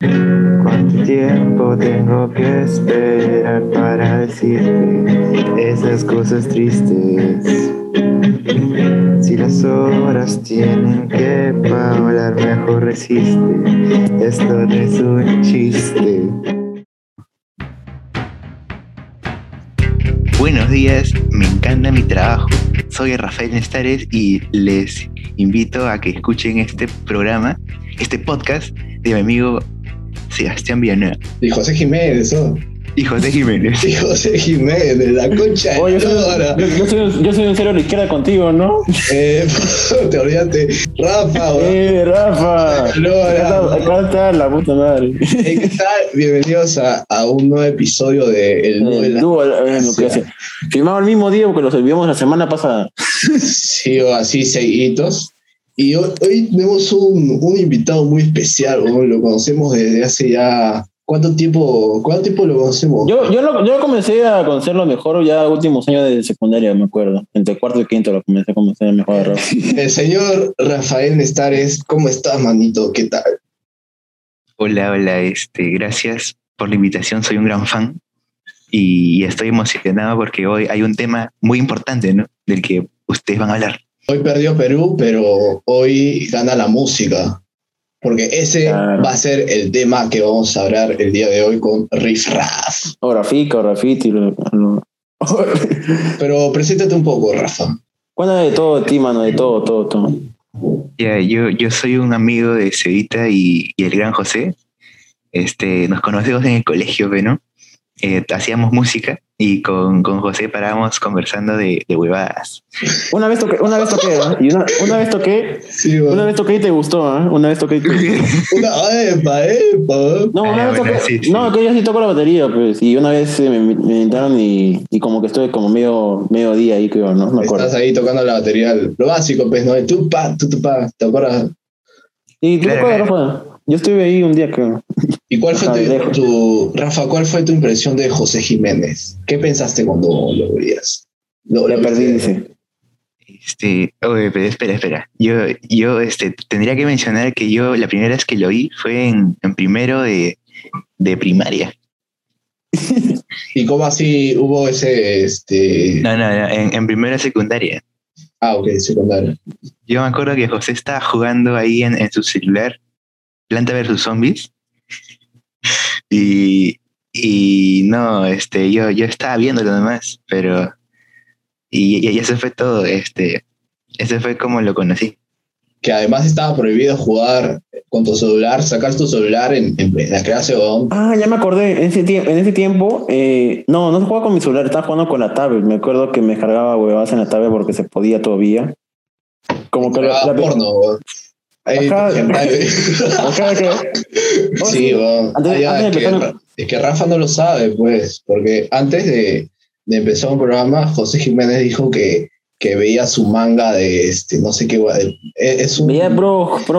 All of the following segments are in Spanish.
¿Cuánto tiempo tengo que esperar para decirte esas cosas tristes? Si las horas tienen que hablar, mejor resiste. Esto no es un chiste. Buenos días, me encanta mi trabajo. Soy Rafael Nestares y les invito a que escuchen este programa, este podcast de mi amigo Sebastián Villanueva Y José Jiménez, ¿no? y José Jiménez. Y José Jiménez, la concha de Oye, yo, soy, lora. yo- yo soy, yo soy un cero a la izquierda contigo, ¿no? Eh, te olvidaste. Rafa, weón. ¡Eh, Rafa! Acá está, acá está la puta madre. ¿Qué tal? Bienvenidos a, a un nuevo episodio de El de El la dúo, lo que hace. Firmamos el mismo día porque los olvidamos la semana pasada. Sí, o así seguiditos. Y hoy, hoy tenemos un, un invitado muy especial, weón. lo conocemos desde hace ya... ¿Cuánto tiempo, cuánto tiempo lo conocemos? Yo, yo, lo, yo comencé a conocerlo mejor ya últimos años de secundaria, me acuerdo. Entre cuarto y quinto lo comencé a conocer mejor. El señor Rafael Nestares, ¿cómo estás, manito? ¿Qué tal? Hola, hola, este, gracias por la invitación, soy un gran fan y estoy emocionado porque hoy hay un tema muy importante, ¿no? Del que ustedes van a hablar. Hoy perdió Perú, pero hoy gana la música. Porque ese Claro. va a ser el tema que vamos a hablar el día de hoy con Riff Raff. O Rafica, o Rafiti. Lo, lo- Pero preséntate un poco, Rafa. Cuéntame de todo ti, mano, de todo, todo, todo. Ya, yo, yo soy un amigo de Cevita y, y el gran José. Este, nos conocemos en el colegio, ¿no? Eh, hacíamos música y con, con José parábamos conversando de, de huevadas. Una vez toqué, una vez toqué, ¿eh? Y una, una vez toqué, Sí, una vez toqué y te gustó, ¿eh? Una vez toqué y te gustó. Una, epa, epa. No, una Ah, vez bueno, toqué, sí, sí. no, que yo sí toco la batería, pues, y una vez eh, me, me invitaron y, y como que estuve como medio, medio día ahí, creo, ¿no? Me acuerdo. Estás ahí tocando la batería, lo básico, pues, ¿no? El tupa, tu, tupa, ¿te acuerdas? Y tú Claro, te acuerdas, claro. Yo estuve ahí un día, creo. ¿Y cuál fue Ajá, tu, Rafa, cuál fue tu impresión de José Jiménez? ¿Qué pensaste cuando lo veías? Lo, lo perdí, dice. Este, oye, pero espera, espera. Yo, yo este, tendría que mencionar que yo la primera vez que lo vi fue en, en primero de, de primaria. ¿Y cómo así hubo ese, este... No, no, no, en, en primero de secundaria. Ah, ok, secundario. Yo me acuerdo que José estaba jugando ahí en, en su celular, Planta vs Zombies. Y, y no, este, yo, yo estaba viéndolo nomás, pero. Y, y eso fue todo. Este, ese fue como lo conocí. Que además estaba prohibido jugar con tu celular, sacar tu celular en, en la clase o Ah, ya me acordé. En ese, tie- en ese tiempo, eh, no, no jugaba con mi celular, estaba jugando con la tablet. Me acuerdo que me cargaba huevadas en la tablet porque se podía todavía. Como que la, la- porno. Ahí, Ajá. Oh, sí, weón. Antes- ya, antes de es, que, empezar- es que Rafa no lo sabe, pues, porque antes de, de empezar un programa, José Jiménez dijo que, que veía su manga de este, no sé qué, es, un, Veía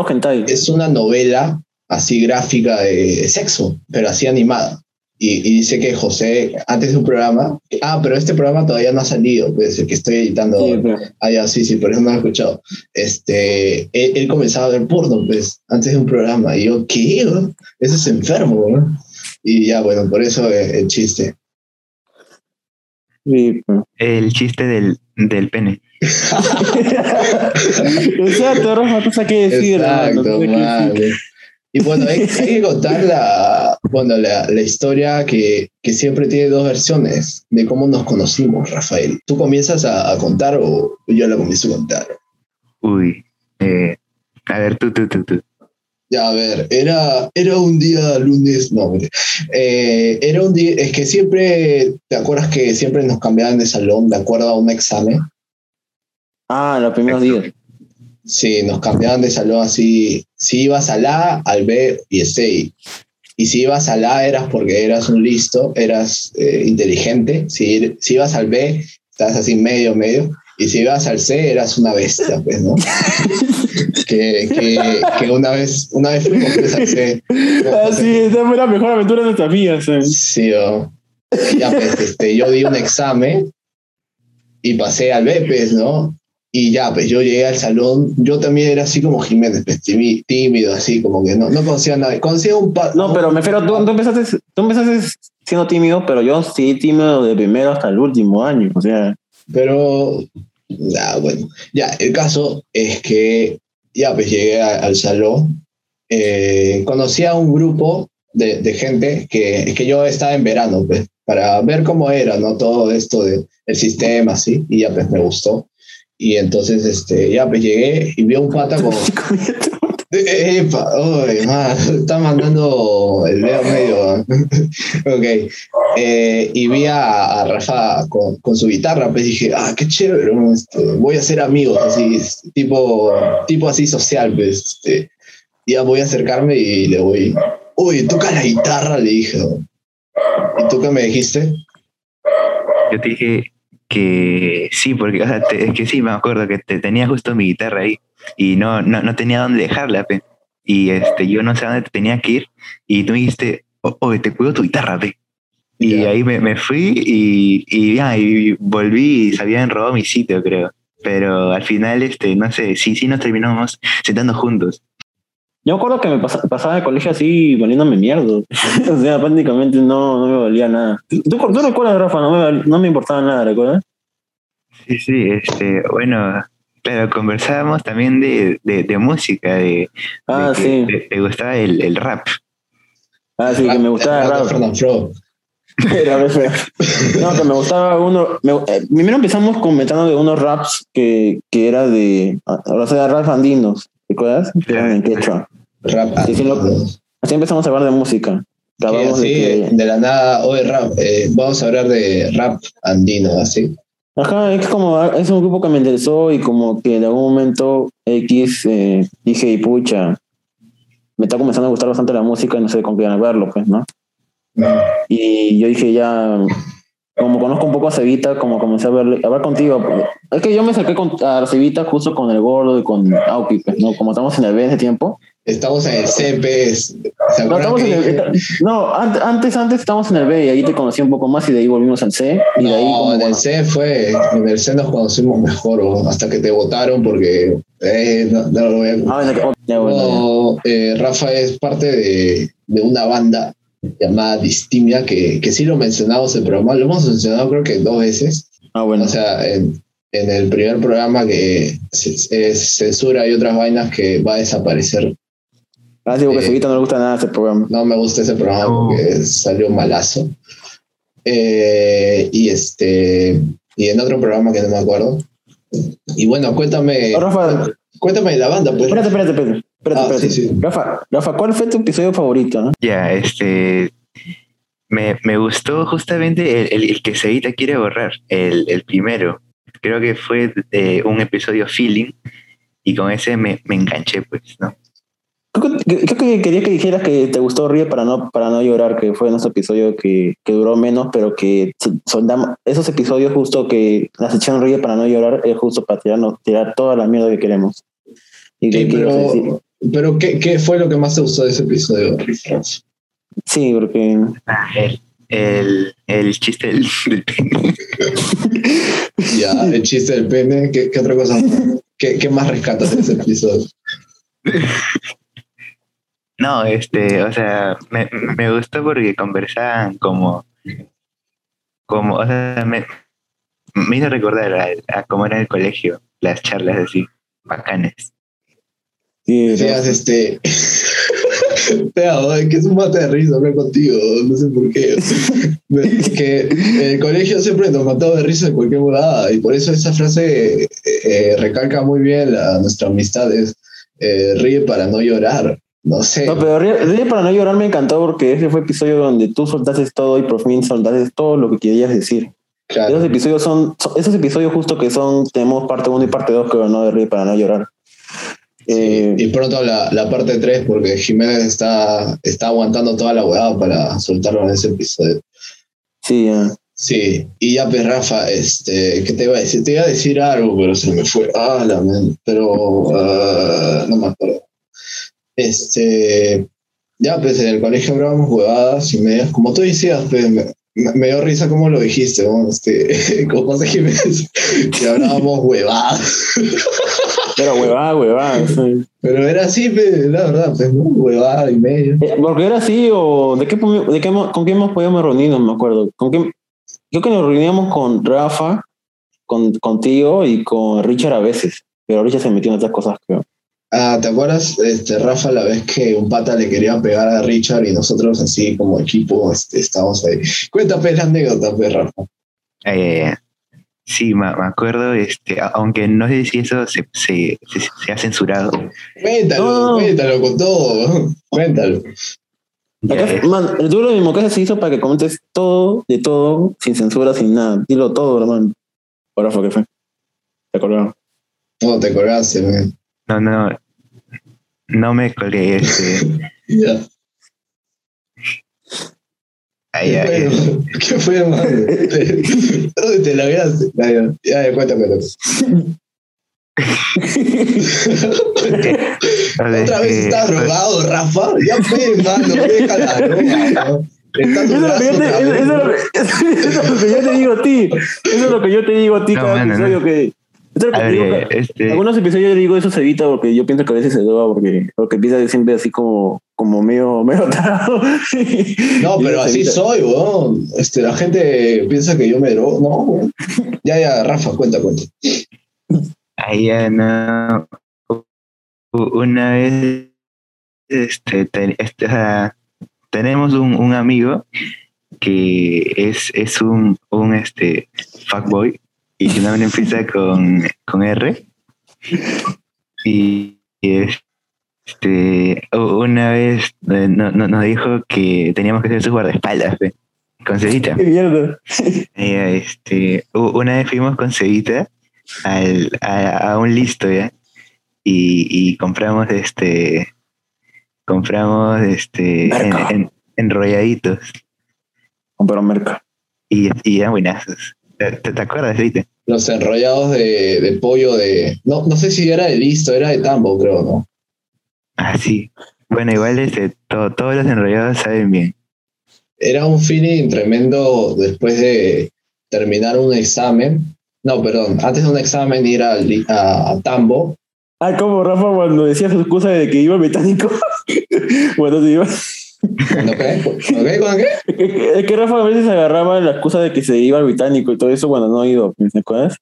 hentai. es una novela así gráfica de sexo, pero así animada. Y, y dice que José, antes de un programa, ah, pero este programa todavía no ha salido, pues el que estoy editando. Sí, pero- Ah, ya, sí, sí, por eso no lo he escuchado. Este, él, él comenzaba a ver porno, pues, antes de un programa. Y yo, ¿qué? weón? Eso es enfermo, ¿no? Y ya, bueno, por eso el, el chiste. sí, pero- El chiste del, del pene. Exacto, Rafa, tú sabes qué decir. Exacto, tú sabes qué decir. Y bueno, hay, hay que contar la, bueno, la, la historia que, que siempre tiene dos versiones de cómo nos conocimos, Rafael. ¿Tú comienzas a, a contar o yo la comienzo a contar? Uy. eh, a ver, tú, tú, tú, tú. Ya, a ver, era, era un día lunes, no, eh, era un día, es que siempre, ¿te acuerdas que siempre nos cambiaban de salón de acuerdo a un examen? Ah, los primeros días. Sí, nos cambiaban de salón así, si ibas al A, al B y el C. Y si ibas al A eras porque eras un listo, eras eh, inteligente, si, si ibas al B, estás así medio, medio, y si ibas al C eras una bestia, pues, ¿no? que, que, que una vez, una vez fuimos al C. Ah, sí, esa fue la mejor aventura de nuestras vidas. eh. Sí, o- ya pues, este, yo di un examen y pasé al B, pues, ¿no? Y ya, pues yo llegué al salón, yo también era así como Jiménez, pues, tímido, así como que no, no conocía a nadie. Conocía un pa No, pero me refiero, tú, tú empezaste, tú empezaste siendo tímido, pero yo sí tímido de primero hasta el último año. O sea, Pero, ya, bueno, ya, el caso es que ya pues llegué a- al salón, eh, conocí a un grupo de, de gente que, que yo estaba en verano, pues, para ver cómo era, ¿no? Todo esto del sistema, así, y ya pues me gustó. Y entonces, este, ya pues llegué y vi a un pata con... Epa, uy, man, está mandando el dedo medio. ok. Eh, y vi a, a Rafa con, con su guitarra, pues dije, ah, qué chévere. Este, voy a ser amigos, así, tipo, tipo así social, pues. Este, ya voy a acercarme y le voy, uy, toca la guitarra, le dije. ¿Y tú qué me dijiste? Yo te dije que sí, porque o sea, te- es que sí, me acuerdo que te, tenía justo mi guitarra ahí y no, no, no tenía dónde dejarla, pe. Y este, yo no sé a dónde te tenía que ir y tú me dijiste, "O- oye, te cuido tu guitarra, pe. Y Ya. ahí me, me fui y, y ya, y volví y se habían robado mi sitio, creo. Pero al final, este, no sé, sí, sí nos terminamos sentando juntos. Yo me acuerdo que me pasa- pasaba el colegio así valiéndome mierda. o sea, prácticamente no, no me valía nada. ¿Tú, tú recuerdas, Rafa? No me, no me importaba nada, ¿recuerdas? Sí, sí, este, bueno, pero conversábamos también de, de, de música, de, Ah, de que sí. te, te gustaba el, el rap. Ah, sí, que me gustaba el de rap. Fro. No, que me gustaba uno. me- eh, primero empezamos comentando de unos raps que, que era de. Ahora sea, raps andinos. Que eran en quechua. Rap. Sí, sí, lo- andino. Así empezamos a hablar de música. Sí, así, de que. de la nada, hoy rap, eh, vamos a hablar de rap andino, así. Ajá, es como. Es un grupo que me interesó y como que en algún momento X eh, dije, y pucha. Me está comenzando a gustar bastante la música y no sé con qué verlo, pues, ¿no? Y yo dije, ya, como conozco un poco a Cevita, como comencé a, verle, a hablar contigo. pues, Es que yo me saqué con, a Cevita justo con el gordo y con Aupi, pues, ¿no? Como estamos en el B en ese tiempo. Estamos en el CPS. ¿Se No, estamos en el, no antes, antes, antes estábamos en el B y ahí te conocí un poco más y de ahí volvimos al C. Y de ahí, No, como, en el C fue, en el C nos conocimos mejor, o hasta que te votaron porque eh, no, no lo voy a ah. No, eh, Rafa es parte de, de una banda llamada Distimia, que, que sí lo mencionamos en el programa, lo hemos mencionado creo que dos veces, Ah, bueno. o sea, en, en el primer programa que es, es censura y otras vainas que va a desaparecer. Ah, sí, porque a eh, no le gusta nada ese programa. No me gusta ese programa No. porque salió malazo. Eh, y este y en otro programa que no me acuerdo. Y bueno, cuéntame, Oh, Rafa, cuéntame de la banda, pues. espérate, espérate, espérate. Espérate, Ah, espérate. sí, sí. Rafa, Rafa, ¿cuál fue tu episodio favorito? no? Ya, este. Me, me gustó justamente el, el, el que Seita quiere borrar, el, el primero. Creo que fue eh, un episodio feeling y con ese me, me enganché, pues, ¿no? Creo que, creo que quería que dijeras que te gustó Ríe para no, para no llorar, que fue nuestro episodio que, que duró menos, pero que soldamos esos episodios justo que la sección Ríe para no llorar es justo para tirarnos, tirar toda la mierda que queremos. Y Sí, que pero, pero ¿qué, ¿qué fue lo que más te gustó de ese episodio? Sí, porque El, el, el chiste del, del pene. Ya, el chiste del pene, ¿qué, qué otra cosa? ¿Qué, ¿Qué más rescatas de ese episodio? No, este, o sea, me, me gustó porque conversaban como, como, o sea, me, me hizo recordar a, a cómo era el colegio, las charlas así, bacanes. Sí, Decías, este. Te que es un mate de risa hablar contigo, no sé por qué. Que en el colegio siempre nos mataba de risa en cualquier morada y por eso esa frase eh, eh, recalca muy bien la, nuestra amistad: es eh, ríe para no llorar. No sé. No, pero Ríe, Ríe para no llorar me encantó porque ese fue el episodio donde tú soltaste todo y por fin soltaste todo lo que querías decir. claro. Esos episodios son, son- esos episodios justo que son, tenemos parte 1 y parte 2, creo, ¿no? De Ríe para no llorar. Sí, Eh, y pronto la, la parte 3, porque Jiménez está, está aguantando toda la huevada para soltarlo en ese episodio. sí, ya. Sí, y ya pues Rafa, este, ¿qué te iba a decir? Te iba a decir algo, pero se me fue. Ah, la men, pero ah, no me acuerdo. Este, ya pues en el colegio hablábamos huevadas y medias, como tú decías, pues me, dio risa como lo dijiste, ¿no? Este, con José Jiménez, que hablábamos huevadas. Pero huevada, huevada. sí. Pero era así, la verdad, pues, ¿no? Huevada y medio. Eh, Porque era así, o de qué, de qué con quién más podíamos reunirnos, me acuerdo. ¿Con quién? Creo que nos reuníamos con Rafa, con, contigo y con Richard a veces. Pero Richard se metió en otras cosas, creo. Ah, ¿te acuerdas, este, Rafa, la vez que un pata le quería pegar a Richard y nosotros así como equipo este, estábamos ahí? Cuéntame la anécdota, pe, Rafa. Ay, ay, ay. Sí, me, me acuerdo, este, aunque no sé si eso se, se, se, se ha censurado. Cuéntalo, No. cuéntalo con todo. Cuéntalo. Acá, man, el duro de mi casa se hizo para que comentes todo, de todo, sin censura, sin nada. Dilo todo, hermano. Ahora fue que fue. ¿Te acordaron? No, te colgaste, man. No, no, no me colgué. Este, Ya. ay, ¿Qué ay, fue, ¿Qué fue, man? ¿Dónde te la veas? Ya, ya, cuéntame. ay. Otra vez Este, estás drogado, Rafa. Ya fue, mano, deja la droga. ¿no? Eso es, lo que yo te, eso, es lo que- eso es lo que yo te digo a ti. Eso es lo que yo te digo a ti No, cada mano, no. episodio. Que, eso es lo que digo este, algunos episodios yo digo eso se evita porque yo pienso que a veces se droga porque, porque empieza siempre así como, como medio, medio tarado. No, pero así evita. soy, weón. Este, la gente piensa que yo me drogo. No, weón. Ya, ya, Rafa, cuenta, cuenta. Ahí ya no. Una vez, este, te- este, o sea, tenemos un, un amigo que es, es un, un este, fuckboy y su nombre empieza con, con R. Y, este, una vez eh, no- no- nos dijo que teníamos que ser sus guardaespaldas, pe, con Cevita. Qué mierda. Eh, este, una vez fuimos con Cevita al, a, a un listo ya y, y compramos este compramos este en, en- enrolladitos Pero merca. y, y eran buenazos. ¿Te, te- te acuerdas, Cevita? Los enrollados de, de pollo de. No, no sé si era de listo, era de tambo, creo, ¿no? Ah, sí. Bueno, igual este, to- todos los enrollados saben bien. Era un feeling tremendo después de terminar un examen. No, perdón, antes de un examen ir a, a tambo. Ah, como Rafa cuando decía su excusa de que iba al británico. bueno, se iba. ¿Cuándo qué? ¿Cuándo qué? ¿Cuándo qué? Es que Rafa a veces agarraba la excusa de que se iba al británico y todo eso cuando no iba, ¿te acuerdas?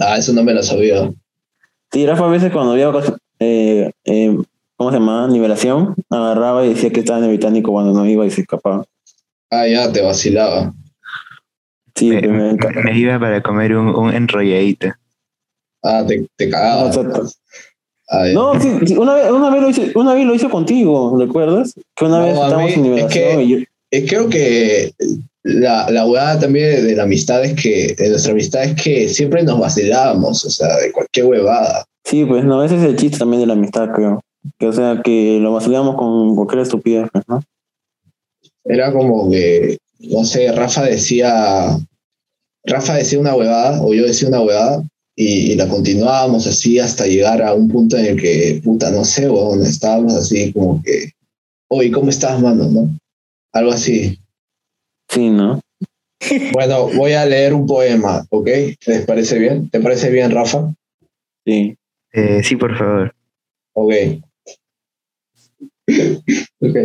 Ah, eso no me lo sabía. Sí, Rafa a veces cuando había eh, eh, ¿cómo se llama? Nivelación, agarraba y decía que estaba en el británico cuando no iba y se escapaba. Ah, ya, te vacilaba. Sí, Me, iba para comer un, un enrolladito. Ah, te, te cagaba. Exacto. No, sí, sí, una vez, una vez lo hice, una vez lo hice contigo, ¿recuerdas? Que una No, vez estábamos mí- en nivelación es que- y yo, Eh, creo que la, la huevada también de, la amistad es que, de nuestra amistad es que siempre nos vacilábamos, o sea, de cualquier huevada. sí, pues no, ese es el chiste también de la amistad, creo. Que o sea, que lo vacilamos con cualquier estupidez, pues, ¿no? Era como que, no sé, Rafa decía, Rafa decía una huevada o yo decía una huevada y, y la continuábamos así hasta llegar a un punto en el que, puta, no sé, weón, estábamos así como que, oye, ¿cómo estás, mano? ¿No? Algo así. Sí, ¿no? Bueno, voy a leer un poema, ¿ok? ¿Les parece bien? ¿Te parece bien, Rafa? Sí. Eh, sí, por favor. Ok. ok.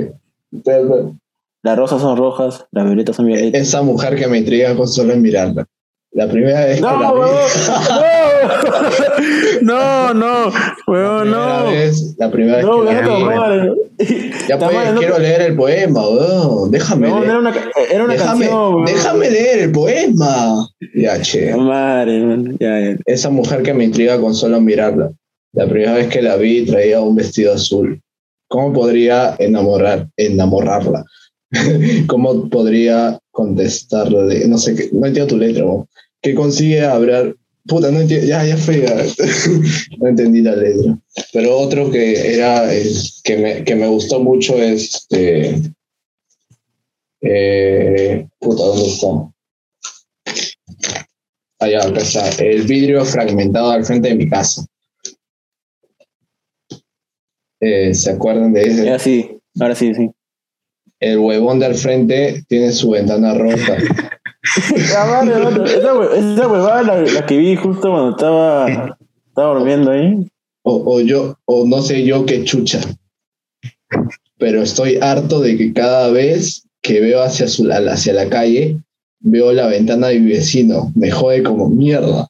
Entonces, Las rosas son rojas, las violetas son violetas. Esa mujer que me intriga con solo en mirarla. La primera vez que No, la vi. huevón, no, no, huevón, la no. vez, la primera vez No, que la vi. Ya pues, Tamara, no- quiero leer el poema, weón. Déjame No, no leer. era una, era una déjame, canción, huevón. déjame leer el poema. Ya, che. Madre, man, ya, ya. Esa mujer que me intriga con solo mirarla. La primera vez que la vi traía un vestido azul. ¿Cómo podría enamorar, enamorarla? ¿Cómo podría contestarle? No sé, qué, no entiendo tu letra. ¿Qué consigue hablar? Puta, no entiendo. Ya, ya fue. ya. no entendí la letra. Pero otro que era eh, que, me, que me gustó mucho es. este, eh, puta, ¿dónde está? Allá, acá está. El vidrio fragmentado al frente de mi casa. Eh, ¿Se acuerdan de ese? Ya sí, ahora sí, sí. El huevón de al frente tiene su ventana rota. Esa, hue- esa huevada la, la que vi justo cuando estaba, estaba durmiendo ahí. O, o yo, o no sé yo qué chucha. Pero estoy harto de que cada vez que veo hacia, su, hacia la calle, veo la ventana de mi vecino. Me jode como mierda.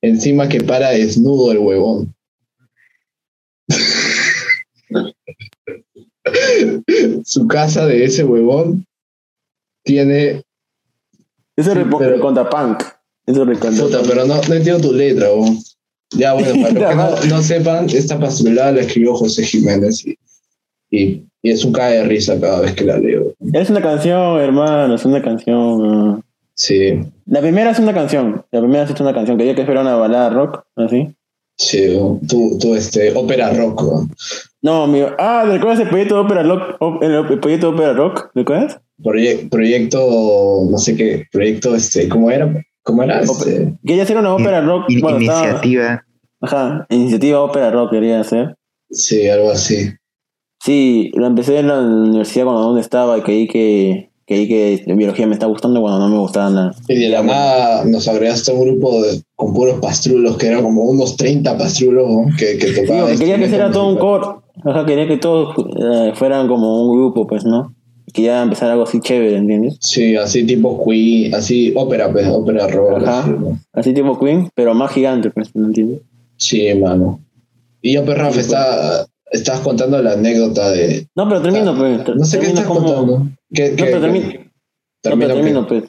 Encima que para desnudo el huevón. Su casa de ese huevón tiene Sí, es pero- recontra punk. Ese es Puta, punk. pero no, no entiendo tu letra, weón. Ya, bueno, para los que no, no sepan, esta pastrulada la escribió José Jiménez y, y, y es un cae de risa cada vez que la leo. Es una canción, hermano, es una canción. Sí, La primera es una canción. La primera es una canción. Quería que fuera una balada rock, así. Sí, tú, tú, este, ópera rock, weón. No, amigo. Ah, ¿recuerdas el proyecto de ópera rock? El, proyecto de ópera rock, ¿recuerdas? Proye- proyecto, no sé qué, proyecto, este, ¿cómo era? ¿Cómo era? Este, Quería hacer una ópera rock. In- bueno, estaba- iniciativa. Ajá, iniciativa ópera rock quería hacer. sí, algo así. Sí, lo empecé en la universidad cuando aún estaba y creí que, creí que biología me está gustando cuando no me gustaba nada. Y de la nada nos agregaste a un grupo de- con puros pastrulos, que eran como unos 30 pastrulos ¿no? que, que tocaban. quería que fuera todo un musicales. coro. Ajá, quería que todos eh, fueran como un grupo, pues, ¿no? Quería empezar algo así chévere, ¿entiendes? Sí, así tipo Queen, así ópera, pues, ópera rock. Así, ¿no? Así tipo Queen, pero más gigante, pues, ¿no entiendes? Sí, mano. Y yo, pues, Rafa, está, estabas contando la anécdota de... No, pero termino, pues. ter- No sé qué termino estás como- contando. ¿Qué, No, qué- pero qué- termino. No, termino pero termino, pues.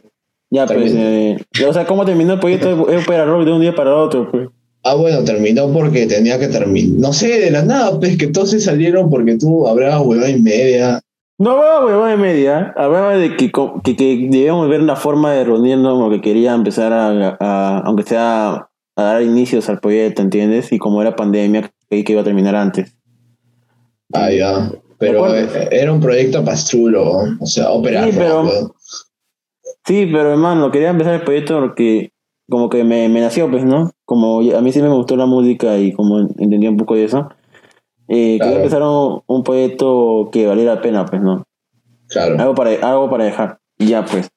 Ya, pues. Termina. eh, o sea, ¿cómo terminó el proyecto de rock de un día para otro, pues? Ah, bueno, terminó porque tenía que terminar. No sé, de la nada, pues que todos se salieron porque tú hablabas hueva y media. No hablaba huevada de media, hablaba de que, que, que debíamos ver una forma de reunirnos porque quería empezar a, a- aunque sea, a dar inicios al proyecto, ¿entiendes? Y como era pandemia, creí que iba a terminar antes. Ah, ya. Pero eh, era un proyecto pastrulo, o sea, ópera Sí, pero-. Sí, pero hermano, quería empezar el proyecto porque como que me, me nació, pues, ¿no? Como a mí sí me gustó la música y como entendí un poco de eso, eh, Claro. quería empezar un, un proyecto que valiera la pena, pues, ¿no? Claro. Algo para, algo para dejar. Ya, pues.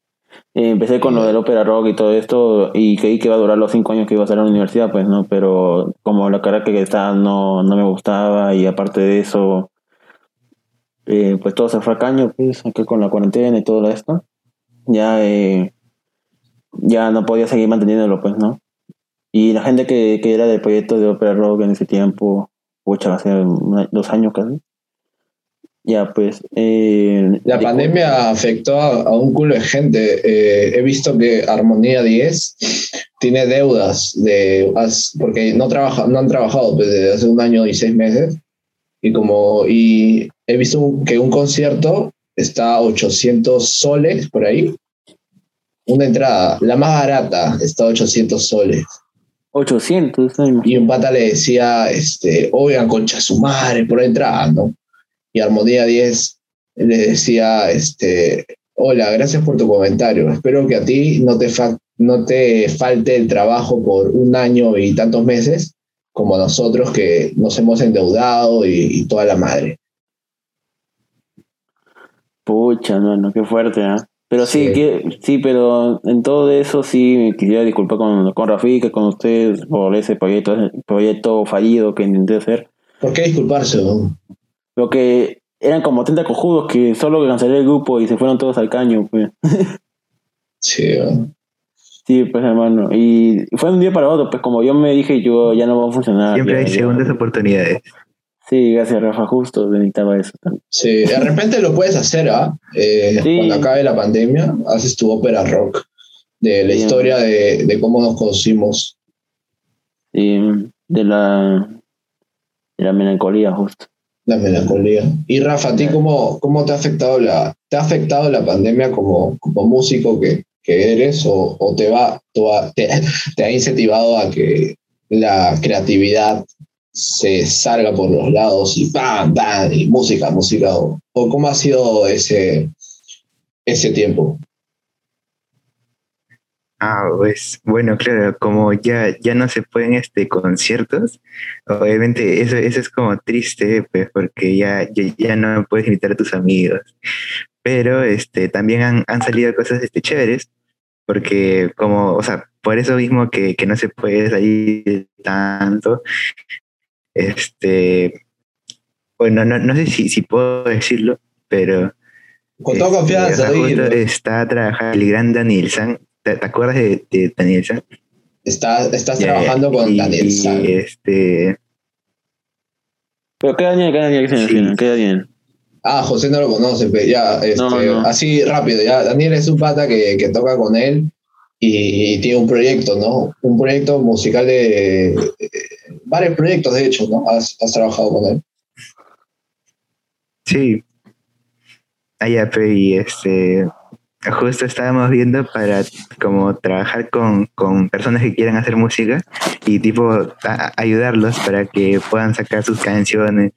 Eh, empecé con lo del ópera rock y todo esto y creí que iba a durar los cinco años que iba a estar en la universidad, pues, ¿no? Pero como la carrera que estaba no, no me gustaba y aparte de eso, eh, pues todo se fue a caño, pues, aquí con la cuarentena y todo esto. Ya, eh, ya no podía seguir manteniéndolo, pues, ¿no? Y la gente que, que era del proyecto de ópera rock en ese tiempo, pucha, hace una- dos años casi. Ya, pues. Eh, La de- pandemia afectó a, a un culo de gente. Eh, he visto que Armonía 10 tiene deudas de porque no trabaja, no han trabajado pues, desde hace un año y seis meses. Y como y he visto que un concierto está a 800 soles por ahí. Una entrada, la más barata, está a 800 soles. 800, ¿no? Y un pata le decía, este, oigan, concha su madre, por la entrada, ¿no? Y Armonía 10 le decía, este, hola, gracias por tu comentario. Espero que a ti no te, fa- no te falte el trabajo por un año y tantos meses, como nosotros que nos hemos endeudado y, y toda la madre. Pucha, no, no, qué fuerte, ¿ah? Pero sí, Sí. que, sí, pero en todo eso sí me quisiera disculpar con, con Rafika, con ustedes por ese proyecto, ese proyecto fallido que intenté hacer. ¿Por qué disculparse? no? Lo que eran como 30 cojudos que solo cancelé el grupo y se fueron todos al caño, pues. Sí. Sí, pues hermano. Y fue de un día para otro, pues como yo me dije, yo ya no va a funcionar. Siempre ya- hay ya- segundas oportunidades. Sí, gracias Rafa, justo necesitaba eso también. Sí, de repente lo puedes hacer, ¿ah? Eh, Sí. Cuando acabe la pandemia, haces tu ópera rock de la Sí. historia de, de cómo nos conocimos. Sí, de la, de la melancolía, justo. La melancolía. Y Rafa, ¿a ti cómo, cómo te ha afectado la, te ha afectado la pandemia como, como músico que, que eres o, o te va, te ha incentivado a que la creatividad se salga por los lados y ¡pam! ¡pam! y música, música? O, o cómo ha sido ese, ese tiempo? Ah, pues bueno, claro, como ya, ya no se pueden este conciertos, obviamente eso, eso es como triste, pues, porque ya, ya, ya no puedes invitar a tus amigos. pero este, también han, han salido cosas este, chéveres, porque como, o sea, por eso mismo que, que no se puede salir tanto, este, bueno, no, no sé si, si puedo decirlo, pero... Con toda este, confianza, o sea, está trabajando el gran Daniel San. ¿Te, te acuerdas de, de Daniel San? Está, estás Ya, trabajando con y- Daniel San. este, Pero qué Daniel, qué Daniel, qué Sí. Daniel, qué Daniel. Ah, José no lo conoce, pero ya, este, No, no. así rápido, ya. Daniel es un pata que, que toca con él y, tiene un proyecto, ¿no? Un proyecto musical de. eh, varios proyectos, de hecho, ¿no? Has, has trabajado con él. Sí. Allá, pe, y este, justo estábamos viendo para como trabajar con, con personas que quieran hacer música y tipo ayudarlos para que puedan sacar sus canciones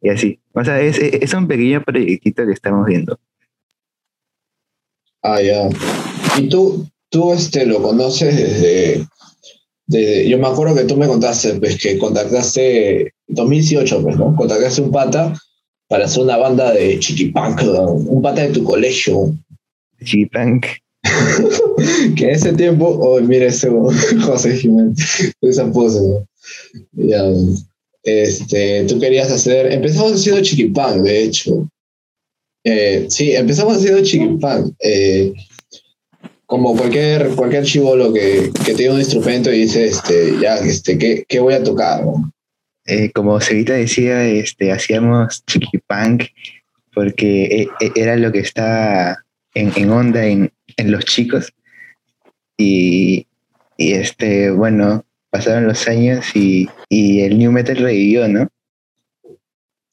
y así. O sea, es, es un pequeño proyectito que estamos viendo. Ah, ya. Y tú, tú este, lo conoces desde, desde. Yo me acuerdo que tú me contaste, pues, que contactaste. 2018, pues, ¿no? Contactaste un pata para hacer una banda de chiquipunk, un pata de tu colegio. Chipunk. que en ese tiempo, oh, mira ese José Jiménez, esa pose, ¿no? Ya, este, tú querías hacer, empezamos haciendo chiquipán, de hecho. Eh, sí, empezamos haciendo chiquipán. Eh, como cualquier, cualquier chivolo que, que tiene un instrumento y dice, este, ya, este, ¿qué, qué voy a tocar? no? Eh, como Cevita decía, este, hacíamos chiquipunk porque e- e- era lo que estaba en, onda en, los chicos. Y, este, bueno, pasaron los años y, el new metal revivió, ¿no?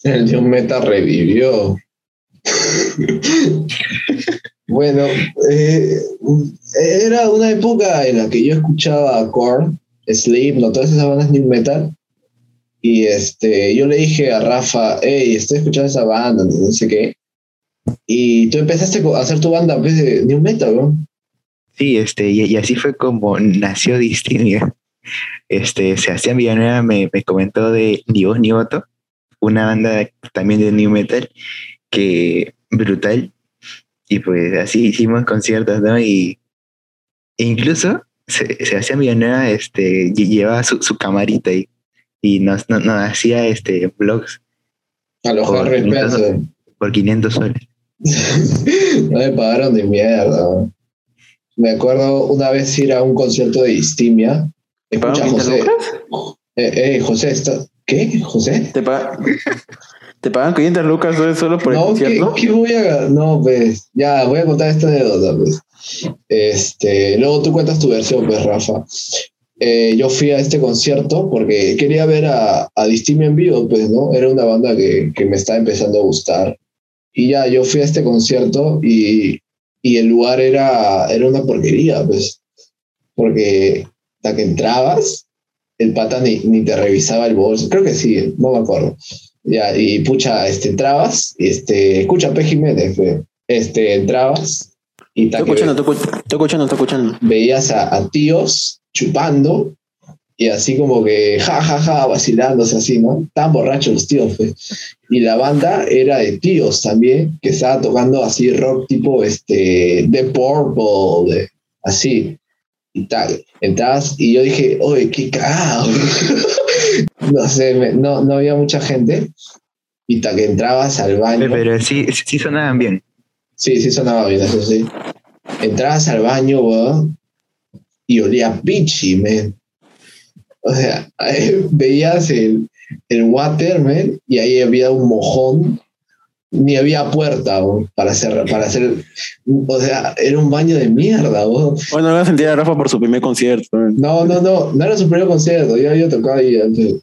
El New Metal revivió. bueno, eh, era una época en la que yo escuchaba Korn, Sleep, todas esas bandas New Metal. Y este, yo le dije a Rafa, hey, estoy escuchando esa banda, no sé qué. Y tú empezaste a hacer tu banda en vez de New Metal, ¿no? Sí, este, y, y así fue como nació Distingue. Este, Sebastián Villanueva me, me comentó de Ni Voz Ni Voto, una banda también de New Metal, que brutal. Y pues así hicimos conciertos, ¿no? Y e incluso Se- Sebastián Villanueva este, lle- llevaba su, su camarita y, y nos, nos, nos hacía este, vlogs A los Por Harry 500 Spencer. por 500 soles. No me pagaron de mierda. Me acuerdo una vez ir a un concierto de Distimia. Escucha, ¿Pagaron 500 José. Eh, eh, José, está... ¿qué? ¿José? ¿Te, pa- ¿Te pagan 500 lucas solo- por el No, ¿qué, concierto? qué voy a.? No, pues, ya, voy a contar esta anécdota, pues. Este, luego tú cuentas tu versión, pues, Rafa. Eh, yo fui a este concierto porque quería ver a, a Distimia en vivo, pues, ¿no? Era una banda que, que me estaba empezando a gustar. Y ya, yo fui a este concierto y, y el lugar era, era una porquería, pues. Porque hasta que entrabas, el pata ni, ni te revisaba el bolso. Creo que sí, no me acuerdo. Ya, y pucha, este, entrabas, y este, escucha P. Jiménez, fe. este, entrabas y que escuchando, estoy escu- estoy escuchando, estoy escuchando. veías a, a tíos chupando y así como que ja, ja, ja, vacilándose así, ¿no? Estaban borrachos los tíos, fe. Y la banda era de tíos también, que estaba tocando así rock tipo, este, The Purple, de- así. Y tal, entrabas y yo dije, oye, qué cagado. no sé, me- no, no había mucha gente. Y tal que entrabas al baño. Pero sí, sí sonaban bien. Sí, sí sonaba bien, eso sí. Entrabas al baño, weón, y olía pichi, man. O sea, ahí veías el, el water, man, y ahí había un mojón. Ni había puerta, weón, para hacer, para hacer, o sea, era un baño de mierda, weón. Bueno, voy a sentir a Rafa por su primer concierto. ¿eh? No, no, no, no era su primer concierto, yo había tocado ahí antes.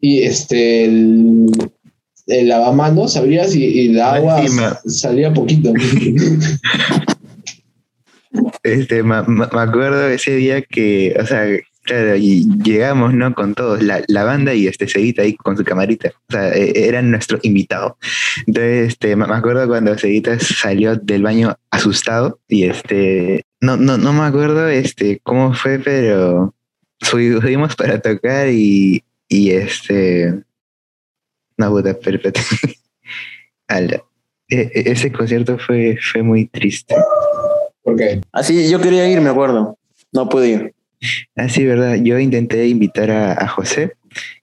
Y este, el, el lavamanos abrías y, y el agua Encima. salía poquito. Este, me acuerdo ese día que, o sea, claro, y llegamos, ¿no? Con todos, la, la banda y este Cevita ahí con su camarita. O sea, e- eran nuestro invitado. Entonces, este, me acuerdo cuando Cevita salió del baño asustado y este, no, no, no me acuerdo este, cómo fue, pero subi- subimos para tocar y, y este, no, puta, e- ese concierto fue, fue muy triste. ¿Por qué? Así yo quería ir, me acuerdo. No pude ir. Ah, sí, verdad. Yo intenté invitar a, a José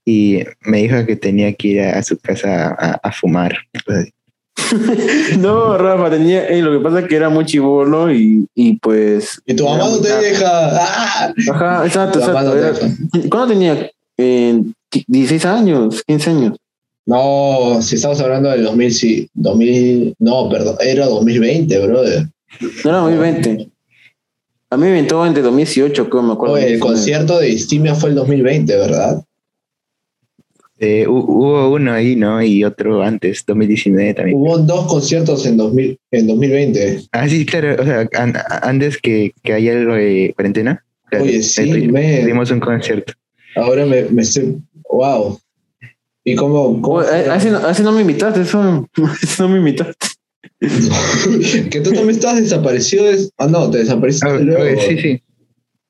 y me dijo que tenía que ir a, a su casa a, a fumar. no, Rafa, tenía. eh, lo que pasa es que era muy chivolo y, y pues. Y tu mamá no te deja. ¡Ah! Ajá, exacto, exacto. era-. ¿Cuándo tenía? Eh, 16 años, 15 años. No, si estamos hablando del 2000, sí. 2000, no, perdón, era 2020, brother. No era 2020. A mí me inventó entre 2018, creo, me acuerdo. Oye, el concierto de Distimia fue el 2020, ¿verdad? Eh, hu- hubo uno ahí, ¿no? Y otro antes, 2019 también. Hubo dos conciertos en, 2000, en 2020. Ah, sí, claro. O sea, an- antes que, que haya algo de cuarentena. Oye, sí, eh. Dimos un concierto. Ahora me, me estoy. ¡Wow! ¿Y cómo.? cómo Oye, a- Así no, así no me invitaste, eso, eso no me invitaste. que tú también estabas desaparecido. Es... Ah, no, te desapareciste Ah, luego. sí, sí.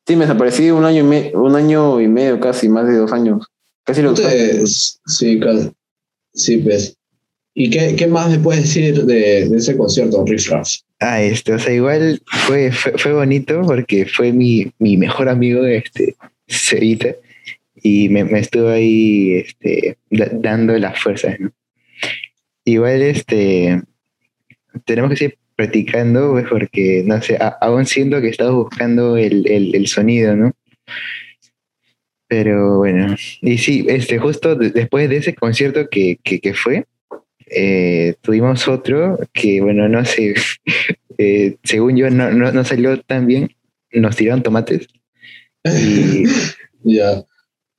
Sí, me desaparecí un año y, me- un año y medio, casi, más de dos años. Casi te- años. Sí, claro. Sí, pues. ¿Y qué, qué más me puedes decir de, de ese concierto, Riff Raff? Ah, este, o sea, igual fue, fue, fue bonito porque fue mi, mi mejor amigo, este, Cevita, y me, me estuvo ahí, este, da- dando las fuerzas, ¿no? Igual, este, tenemos que seguir practicando, pues, porque, no sé, aún siento que estaba buscando el, el, el sonido, ¿no? Pero bueno, y sí, este, justo de- después de ese concierto que, que, que fue, eh, tuvimos otro que, bueno, no sé, eh, según yo no, no, no salió tan bien, nos tiraron tomates, y, Ya.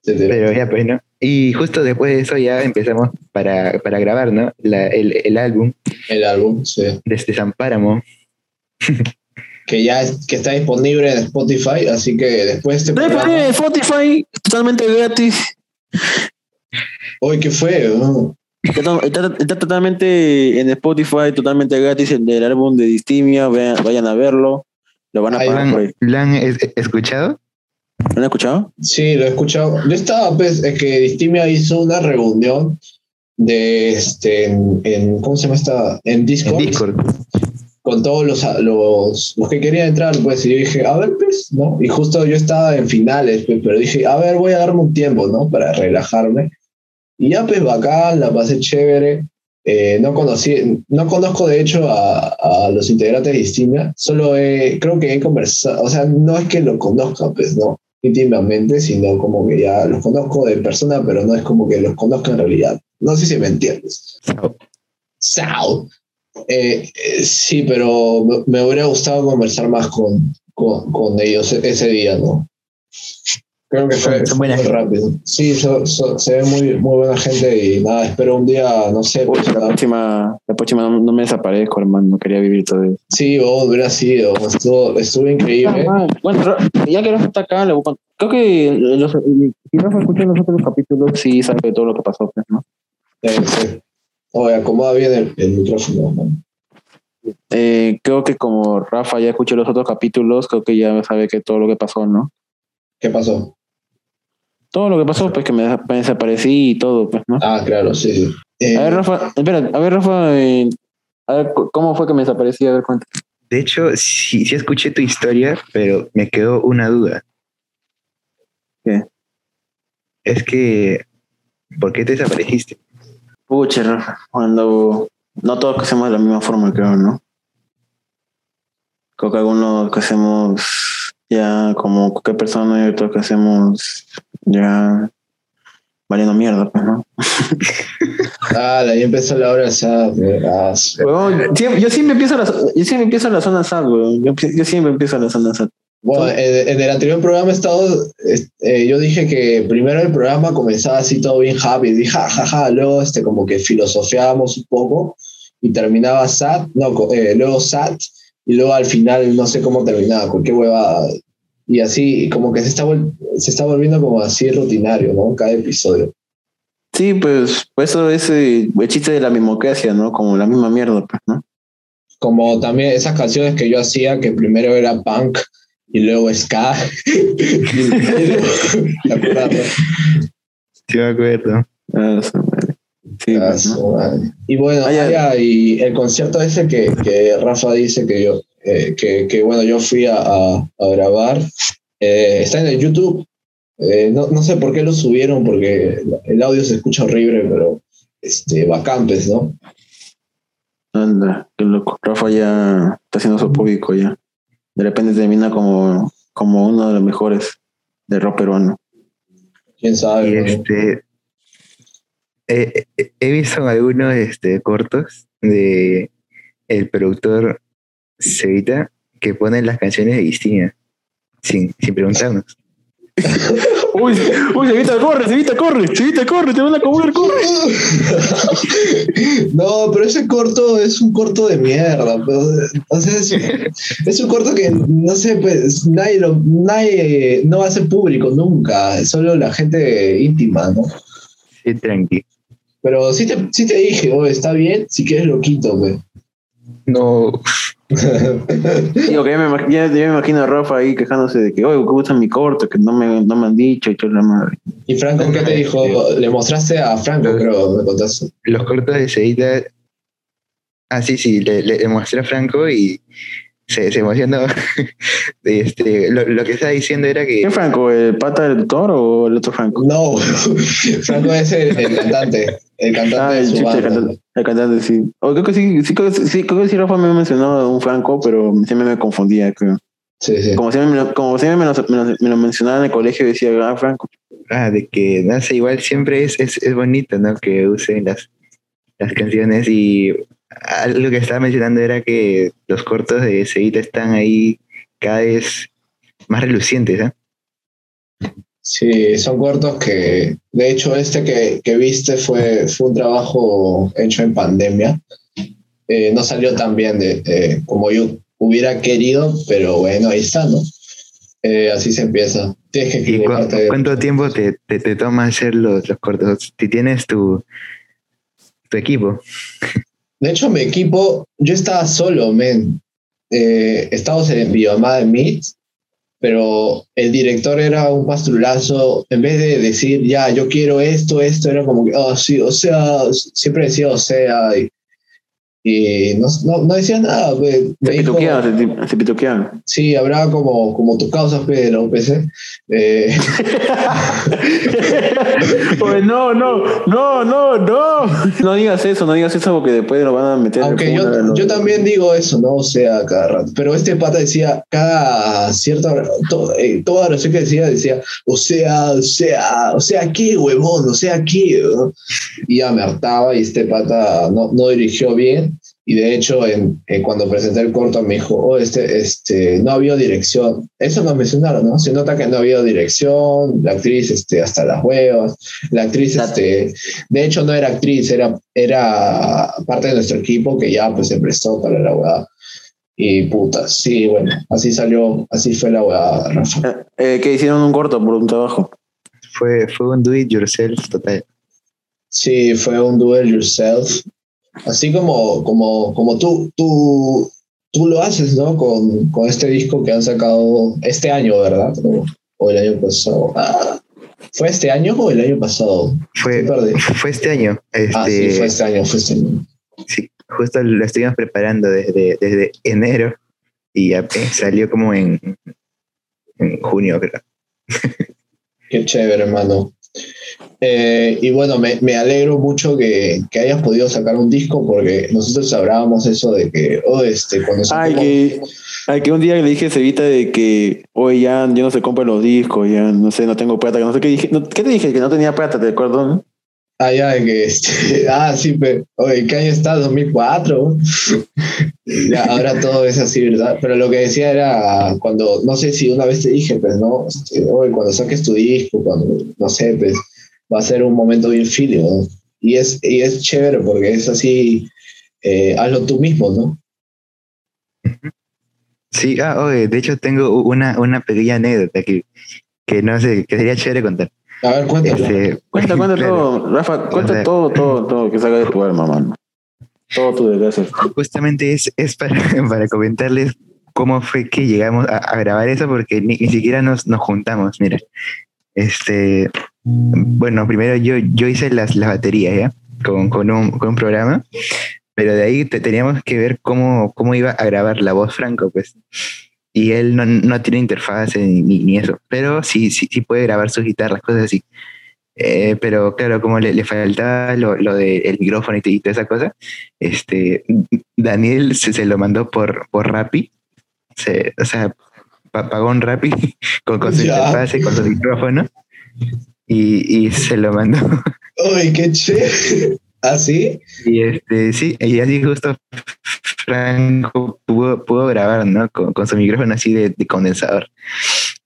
Pero ya pues, ¿no? Y justo después de eso ya empezamos para, para grabar, ¿no? La- el, el álbum El álbum, sí. desde San Páramo. Que ya es- que está disponible en Spotify, así que después de este Después programa. de Spotify, totalmente gratis. Uy, ¿qué fue? Oh, Está, to- está- está totalmente en Spotify, totalmente gratis el del álbum de Distimia. Vean- vayan a verlo. Lo van a Ahí ¿Lo pagar por ahí. han, lo han es- escuchado? ¿Lo han escuchado? Sí, lo he escuchado. Yo estaba, pues, es que Distimia hizo una reunión de este en, en- ¿cómo se llama esta? En Discord, En Discord. con todos los, los, los que querían entrar, pues, y yo dije, a ver, pues, ¿no? Y justo yo estaba en finales, pues, pero dije, a ver, voy a darme un tiempo, ¿no? Para relajarme. Y ya, pues, bacán, la pasé chévere. Eh, no conocí, no conozco de hecho a, a los integrantes de Distimia, solo he, creo que he conversado, o sea, no es que lo conozca, pues, no, íntimamente, sino como que ya los conozco de persona, pero no es como que los conozco en realidad. No sé si me entiendes. Sao. Eh, eh, sí, pero me- me hubiera gustado conversar más con, con, con ellos ese día, ¿no? Creo que fue, Son- son rápido. Sí, so- so- se ve muy, muy buena gente y nada, espero un día, no sé, Uy, pues, la nada. próxima, la próxima no, no me desaparezco, hermano. No quería vivir todo eso. sí, oh, hubiera sido, estuvo, estuvo increíble. Ah, Bueno, ya que Rafa está acá, le voy a cont- creo que los, si Rafa escuchó los otros capítulos, sí sabe de todo lo que pasó, pues, ¿no? Eh, sí. Oye, acomoda bien el, el micrófono. Eh, creo que como Rafa ya escuchó los otros capítulos, creo que ya sabe que todo lo que pasó, ¿no? ¿Qué pasó? Todo lo que pasó, pues que me, des- me desaparecí y todo, pues, ¿no? Ah, claro, sí. sí. Eh, A ver, Rafa, espera, a ver, Rafa, eh, a ver, ¿cómo fue que me desaparecí? A ver, cuenta. De hecho, sí, sí escuché tu historia, pero me quedó una duda. ¿Qué? Es que, ¿por qué te desapareciste? Pucha, Rafa, cuando no todos crecemos de la misma forma, creo, ¿no? Creo que algunos crecemos ya como cualquier persona y otros crecemos ya valiendo mierda, pues, ¿no? ah, ahí empezó la hora, sea, ah, siempre- yo siempre empiezo la, yo siempre empiezo la zona SAT, weón. Yo, yo siempre empiezo la zona SAT. Bueno, en, en el anterior programa he estado, es- eh, yo dije que primero el programa comenzaba así todo bien happy, dije jajaja, luego este, como que filosofeábamos un poco y terminaba SAT, no, eh, luego SAT y luego al final no sé cómo terminaba, cualquier huevada. Y así como que se está, vol- se está volviendo como así rutinario, ¿no? Cada episodio. Sí, pues, pues eso es eh, el chiste de la mimocracia, ¿no? Como la misma mierda, pues, ¿no? Como también esas canciones que yo hacía, que primero era punk y luego ska. Y luego- ¿Te acuerdas, no? Sí, me acuerdo. Ah. Sí, pues. Y bueno, y el concierto ese que, que Rafa dice que yo, eh, que, que, bueno, yo fui a, a- a grabar, eh, está en el YouTube. Eh, no, no sé por qué lo subieron, porque el audio se escucha horrible, pero este, vacantes, ¿no? Anda, qué loco. Rafa ya está haciendo su público ya. De repente termina como, como uno de los mejores de rock peruano. Quién sabe. Y este, eh, he visto algunos este, cortos de el productor Cevita que pone las canciones de Cristina sin, sin preguntarnos. Uy, uy, Sevita, corre, Sevita, corre, Sevita, corre, te van a comer, corre. No, pero ese corto es un corto de mierda. pero, o sea, es, es un corto que, no sé, pues nadie, lo, nadie no va a ser público nunca, solo la gente íntima, ¿no? Sí, tranqui. Pero sí te, sí te dije, oh, está bien, si quieres lo quito, pues. No, Digo, que ya me, imag- ya- ya me imagino a Rafa ahí quejándose de que, oye, que gusta mi corto, que no me, no me han dicho, y toda la madre. ¿Y Franco qué te dijo? Le mostraste a Franco, creo, me contaste. los cortos de Cevita. Ah, sí, sí, le, le- le mostré a Franco y se, se emocionó. este, lo, lo que estaba diciendo era que ¿Qué Franco? ¿El pata del doctor o el otro Franco? No, Franco es el, el cantante, el cantante Ah, de el su chiste, el cantante, el cantante, sí. O creo que sí, sí, creo, que- sí, creo que sí, Rafa me ha mencionado un Franco, pero siempre me confundía, creo. Sí, sí. Como siempre, me lo, como siempre me, lo, me, lo, me lo mencionaba en el colegio, decía, ah, Franco. Ah, de que, no sé, igual siempre es, es, es bonito, ¿no? Que usen las, las canciones y algo que estaba mencionando era que los cortos de Cevita están ahí cada vez más relucientes, ¿ah? Sí, son cortos que, de hecho, este que, que viste fue, fue un trabajo hecho en pandemia. Eh, no salió tan bien de, eh, como yo hubiera querido, pero bueno, ahí está, ¿no? Eh, así se empieza. Tienes que ¿Y escribir cu- parte de- cuánto tiempo te, te, te toma hacer los, los cortos? Si tienes tu, tu equipo. De hecho, mi equipo, yo estaba solo, men. Eh, estábamos en videollamada de Meet, pero el director era un pastrulazo. En vez de decir, ya, yo quiero esto, esto, era como que, oh, sí, o sea, siempre decía, o sea, y, y no, no, no decía nada. Pues. Se pituqueaba. sí, hablaba como, como tus causas, pero PC. Eh, Oye, no, no, no, no, no. No digas eso, no digas eso porque después lo van a meter. en Aunque yo, ¿no? yo también digo eso, ¿no? O sea, cada rato. Pero este pata decía, cada cierta, to- eh, toda oración que decía, decía, o sea, o sea, o sea, ¿qué, huevón? O sea, ¿qué? ¿no? Y ya me hartaba y este pata no, no dirigió bien. Y de hecho, en, en cuando presenté el corto me dijo, oh, este, este, no había dirección. Eso nos mencionaron, ¿no? Se nota que no había dirección, la actriz, este, hasta las huevas. La actriz, este, de hecho no era actriz, era, era parte de nuestro equipo que ya pues se prestó para la huevada. Y puta, sí, bueno, así salió, así fue la huevada, Rafa. Eh, que hicieron un corto por un trabajo. Fue, fue un do it yourself total. Sí, fue un do it yourself. Así como, como, como tú, tú, tú lo haces, ¿no? Con, con este disco que han sacado este año, ¿verdad? O, o el año pasado. Ah, ¿Fue este año o el año pasado? Fue, fue este año. Este, Ah, sí, fue este año, fue este año. sí, justo lo estuvimos preparando desde, desde enero y ya, eh, salió como en, en junio, creo. Qué chévere, hermano. Eh, y bueno, me, me alegro mucho que, que hayas podido sacar un disco porque nosotros hablábamos eso de que, oh, este, cuando Ay, saquemos- que, ay, que un día le dije a Cevita de que, oye, ya, yo no se compran los discos, ya, no sé, no tengo plata, que no sé qué dije. no- ¿Qué te dije? Que no tenía plata, ¿te acuerdas? no? Ah, ya, de que, este, ah, sí, pero, oye, ¿qué año está? 2004. ya, ahora todo es así, ¿verdad? Pero lo que decía era cuando, no sé si una vez te dije, pues, ¿no? Este, oye, cuando saques tu disco, cuando, no sé, pues, va a ser un momento bien filio, ¿no? Y es, y es chévere porque es así, eh, hazlo tú mismo, ¿no? Sí, ah, oye, de hecho tengo una, una pequeña anécdota que, que no sé, que sería chévere contar. A ver, cuéntalo. Este, Cuenta, cuenta claro, todo, Rafa, cuenta sea- todo, todo, todo, que salga de tu alma, mano. Todo tu desgracia. Justamente es, es para, para comentarles cómo fue que llegamos a, a grabar eso, porque ni, ni siquiera nos, nos juntamos, mira. Este, bueno, primero yo, yo hice las, las baterías, ¿ya? con, con, un, con un programa, pero de ahí te- teníamos que ver cómo, cómo iba a grabar la voz Franco, pues. Y él no, no tiene interfaz ni, ni eso, pero sí, sí, sí puede grabar sus guitarras, cosas así. Eh, pero claro, como le, le faltaba lo, lo del micrófono y, y toda esa cosa, este, Daniel se, se lo mandó por, por Rappi, se, o sea, pa- pagó un Rappi con, con su interfaz y con su micrófono y, y se lo mandó. Uy, qué chévere. ¿Así? Y este, sí, y así justo Franco pudo, pudo grabar, ¿no? Con, con su micrófono así de, de condensador.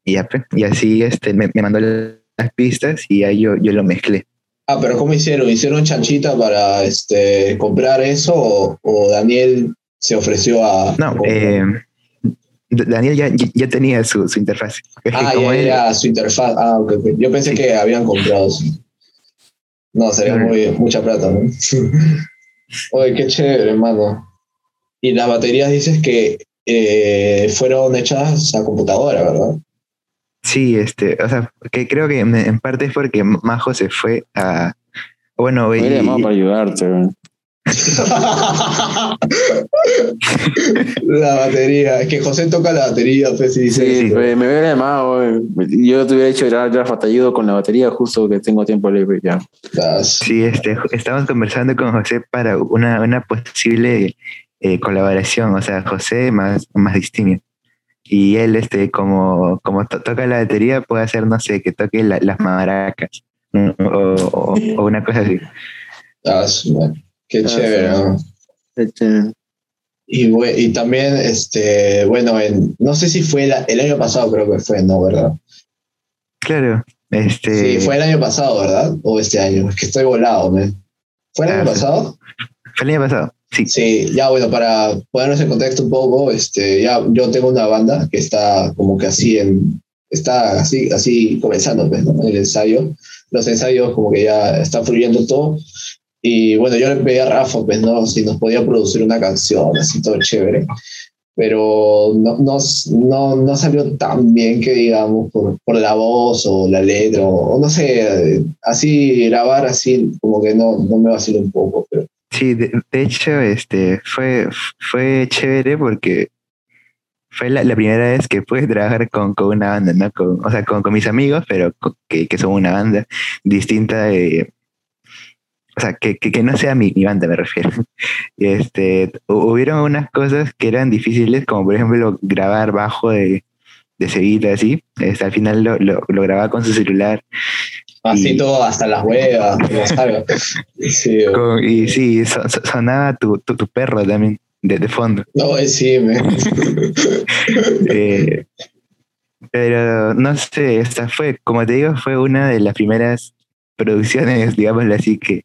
Y, pues, y así este, me, me mandó las pistas y ahí yo, yo lo mezclé. Ah, pero ¿cómo hicieron? ¿Hicieron chanchita para este, comprar eso o, o Daniel se ofreció a... No, eh, Daniel ya, ya- tenía su, su interfaz. Ah, ya, él- ya, su interfaz. Ah, ok, ok. Yo pensé Sí. que habían comprado. No, sería muy, mucha plata, ¿no? Oye, qué chévere, hermano. Y las baterías dices que eh, fueron hechas a computadora, ¿verdad? Sí, este, o sea, que creo que en, en parte es porque Majo se fue a. Bueno, Me y- llamado para ayudarte. La batería. Es que José toca la batería, pues, y dice. Sí, esto. pues, me hubiera llamado, weón. Yo te hubiera hecho ya, ya fatallido con la batería, justo que tengo tiempo libre ya. Sí, este, estábamos conversando con José para una, una posible eh, colaboración, o sea, José más, más distinguido. Y él, este, como, como to- toca la batería, puede hacer, no sé, que toque la- las maracas o, o- o una cosa así. Qué Ah, chévere. ¿no? Este, Y, bue- y también, este, bueno, en, no sé si fue la- el año pasado, creo que fue, ¿no? ¿Verdad? Claro, este. Sí, fue el año pasado, ¿verdad? O este año. Es que estoy volado, man. ¿Fue el Ah, año sí. pasado? fue el año pasado, sí. Sí, ya bueno, para ponernos en contexto un poco, este, ya yo tengo una banda que está como que así en, está así, así comenzando, pues, ¿no? El ensayo. Los ensayos como que ya está fluyendo todo. Y bueno, yo le pedí a Rafa, pues, ¿no? Si nos podía producir una canción, así todo chévere. Pero no, no, no, no salió tan bien que digamos por, por la voz o la letra, o, no sé, así grabar así como que no, no me vacila un poco, pero Sí, de, de hecho, este, fue, fue chévere porque fue la, la primera vez que pude trabajar con, con una banda, ¿no? Con, o sea, con, con mis amigos, pero co- que, que son una banda distinta de... O sea, que, que, que no sea mi, mi banda, me refiero. Este, hu- hubieron unas cosas que eran difíciles, como por ejemplo grabar bajo de, de Sevilla, así. Este, al final lo, lo, lo grababa con su celular. Así Y- todo, hasta las huevas. Sí, Con- y sí, so- so- sonaba tu, tu, tu perro también, de, de fondo. no, eh, sí, me. Eh, pero no sé, esta fue, como te digo, fue una de las primeras producciones, digámoslo así, que,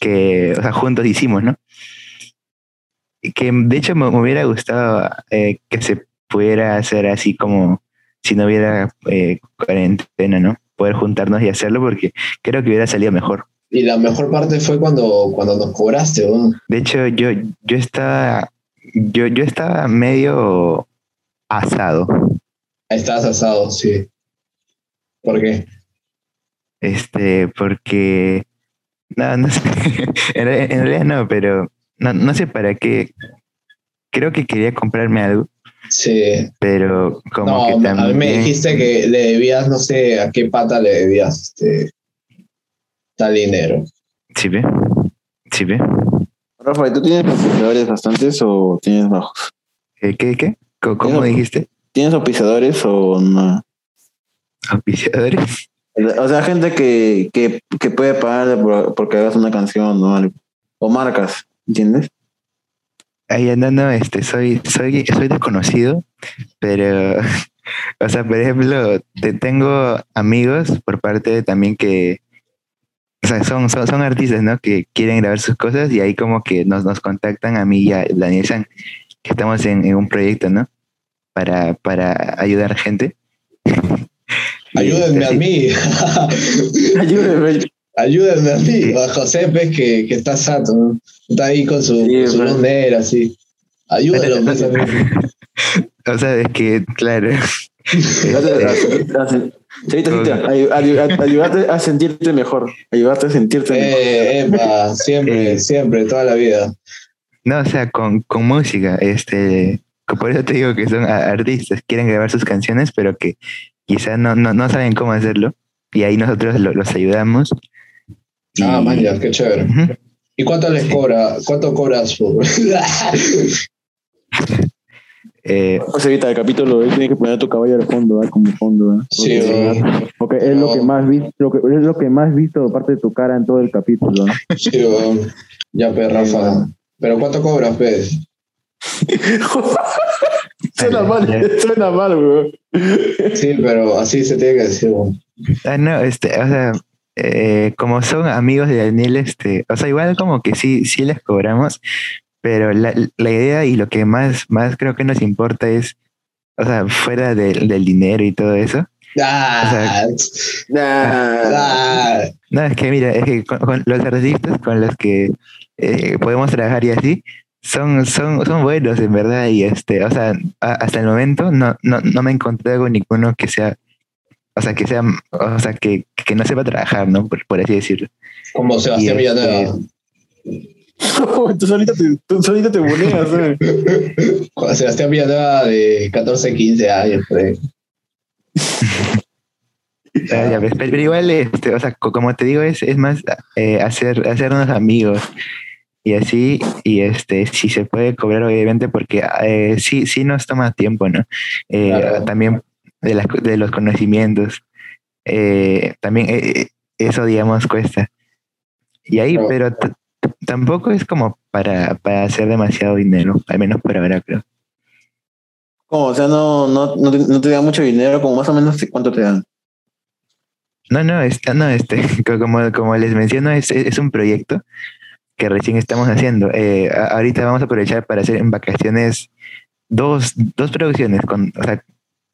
que o sea, juntos hicimos, ¿no? Que de hecho me, me hubiera gustado eh, que se pudiera hacer así como si no hubiera eh, cuarentena, ¿no? Poder juntarnos y hacerlo porque creo que hubiera salido mejor. Y la mejor parte fue cuando, cuando nos cobraste, ¿no? De hecho, yo, yo estaba, yo, yo estaba medio asado. Estás asado, sí. ¿Por qué? Este, porque. No, no sé. en, re- en realidad no, pero no, no sé para qué. Creo que quería comprarme algo, Sí. pero como No, que a también. mí me dijiste que le debías, no sé a qué pata le debías este, tal dinero. Sí, ve. Sí, ve. Rafa, ¿tú tienes auspiciadores bastantes o tienes bajos? Eh, ¿Qué, qué? ¿Cómo, dijiste? ¿Tienes auspiciadores o no? ¿Auspiciadores? O sea, gente que, que, que puede pagar por, porque hagas una canción ¿no? O marcas, ¿entiendes? Ahí andando, este, soy, soy, soy desconocido, pero, o sea, por ejemplo, te tengo amigos por parte también que, o sea, son, son, son artistas, ¿no? Que quieren grabar sus cosas y ahí como que nos, nos contactan a mí y a Daniel San, que estamos en, en un proyecto, ¿no? Para, para ayudar gente. Ayúdenme este, a mí. Ayúdame. Ayúdenme a mí. A José, ves que, que está sato, ¿no? Está ahí con su, Sí, su luz negra, así. Ayúdenlo, pues, a mí. O sea, es que, claro. Este, ayudarte a sentirte mejor. Ayudarte a sentirte mejor. Eh, epa, siempre, Eh. siempre, toda la vida. No, o sea, con, con música, este, por eso te digo que son artistas, quieren grabar sus canciones, pero que quizás no, no, no saben cómo hacerlo, y ahí nosotros lo- los ayudamos. Y- Ah, man, ya, qué chévere. ¿Y cuánto les cobra? ¿Cuánto cobras por.? Eh, Pues Cevita, el capítulo él tiene que poner tu caballo de fondo, ¿ah? como fondo. ¿ah? Sí, Porque-. Porque es lo que más visto, lo que, es lo que más visto aparte de tu cara en todo el capítulo. ¿ah? Sí, weón. Ya, pe, Rafa. ¿Pero cuánto cobras, pe? suena mal, suena mal, weón. Sí, pero así se tiene que decir, weón. ah, no, este, o sea, eh, como son amigos de Daniel, este, o sea, igual como que sí, sí les cobramos, pero la, la idea y lo que más, más creo que nos importa es, o sea, fuera del- del dinero y todo eso, Ah, Nah. ah, No, es que mira, es que con, con los artistas con los que eh, podemos trabajar y así, son, son, son buenos en verdad. Y este, o sea, a- hasta el momento no, no, no me he encontrado con ninguno que sea, o sea, que sea, o sea, que, que no sepa trabajar, ¿no? Por, por así decirlo. como Sebastián este- Villanueva. tú solito te, tú solito te buleas, ¿eh? Sebastián Villanueva de 14, 15 años. Ah, ya ves, pero, pero igual, este, o sea, co- como te digo, es, es más eh, hacer, hacernos amigos. Y así, y este, si se puede cobrar, obviamente, porque eh, sí, sí nos toma tiempo, ¿no? Eh, Claro. También de, las, de los conocimientos. Eh, también eso, digamos, cuesta. Y ahí, Claro. pero tampoco es como para, para hacer demasiado dinero, al menos por ahora, creo. O sea, no, no, no, te, no te dan mucho dinero, como más o menos cuánto te dan. No, no, este, no, este, co- como, como les menciono, es, es un proyecto que recién estamos haciendo. Eh, ahorita vamos a aprovechar para hacer en vacaciones dos, dos producciones con, o sea,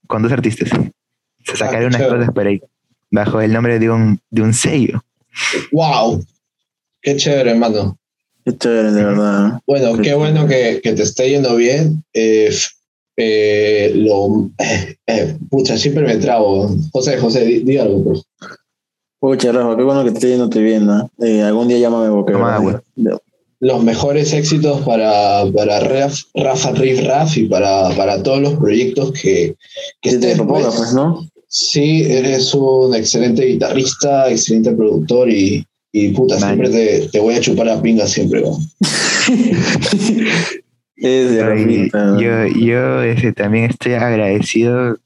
con dos artistas. Qué unas chévere. cosas por ahí, bajo el nombre de un, de un sello. ¡Wow! Qué chévere, hermano. Qué chévere, de verdad. Bueno, qué bueno que, que te esté yendo bien. Eh, eh, lo, eh, eh, pucha, siempre me trabo. José, José, di, di algo, pues. Pucha, Rafa, qué bueno que te esté yendo bien, ¿no? Eh, algún día llámame porque... Toma ¿verdad? Los mejores éxitos para, para Raf- Rafa Riff Raff y para, para todos los proyectos que, que Que te estés, proponga, pues. pues, ¿no? Sí, eres un excelente guitarrista, excelente productor y, y puta, siempre te, te voy a chupar la pinga siempre, ¿no? Es de yo yo también estoy agradecido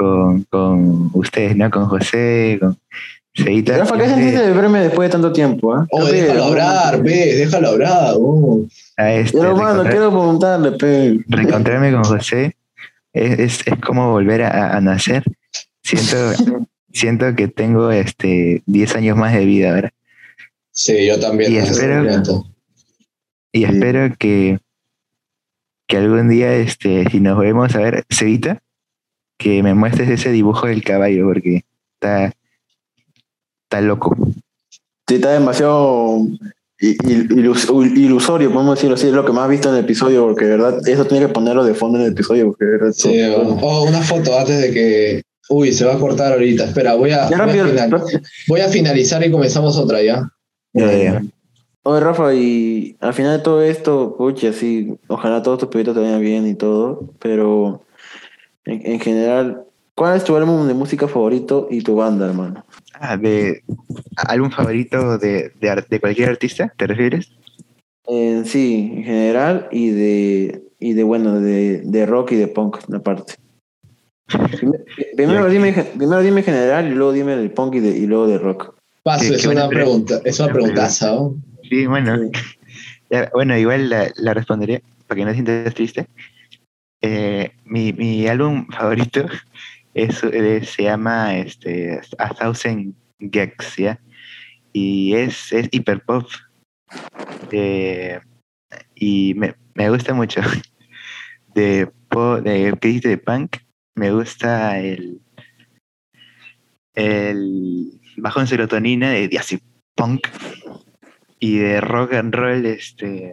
con, con ustedes, ¿no? Con José, con Ceita. Rafa, ¿qué sentiste de verme después de tanto tiempo? ah? Oh, déjalo hablar, ve, déjalo hablar. oh. a este, Pero, reencontrar- quiero preguntarle, pe. reencontrarme con José es, es, es como volver a, a nacer. Siento, siento que tengo este 10 años más de vida ahora. Sí, yo también. Y espero-. Y Sí. espero que, que algún día, este, si nos vemos a ver, Cevita, que me muestres ese dibujo del caballo, porque está, está loco. Sí, está demasiado ilusorio, podemos decirlo así, es lo que más he visto en el episodio, porque de verdad, eso tiene que ponerlo de fondo en el episodio, porque de verdad... Sí, oh, oh, una foto antes de que. Uy, se va a cortar ahorita. Espera, voy a, Ya voy a, rápido, final- rápido. voy a finalizar y comenzamos otra ya. Ya, ya. Oye, Rafa, y al final de todo esto, pucha, sí, ojalá todos tus proyectos te vayan bien y todo, pero en, en general, ¿cuál es tu álbum de música favorito y tu banda, hermano? Ah, de álbum favorito de, de, de cualquier artista, ¿te refieres? En sí, en general y de, y de bueno, de, de rock y de punk, aparte. Primero, dime, primero dime general y luego dime del punk y, de, y luego de rock. Paso, es una pregunta, es una pregunta. preguntaza. Sí, bueno. Sí. Bueno, igual la, la responderé para que no te sientas triste. Eh, mi, mi álbum favorito es, eh, se llama este, A Thousand Gags, ¿ya? Y es, es hiperpop. Eh, y me, me gusta mucho. De, po- de, ¿qué dijiste? De punk. Me gusta el, el bajo en serotonina de Diazzy Punk y de rock and roll este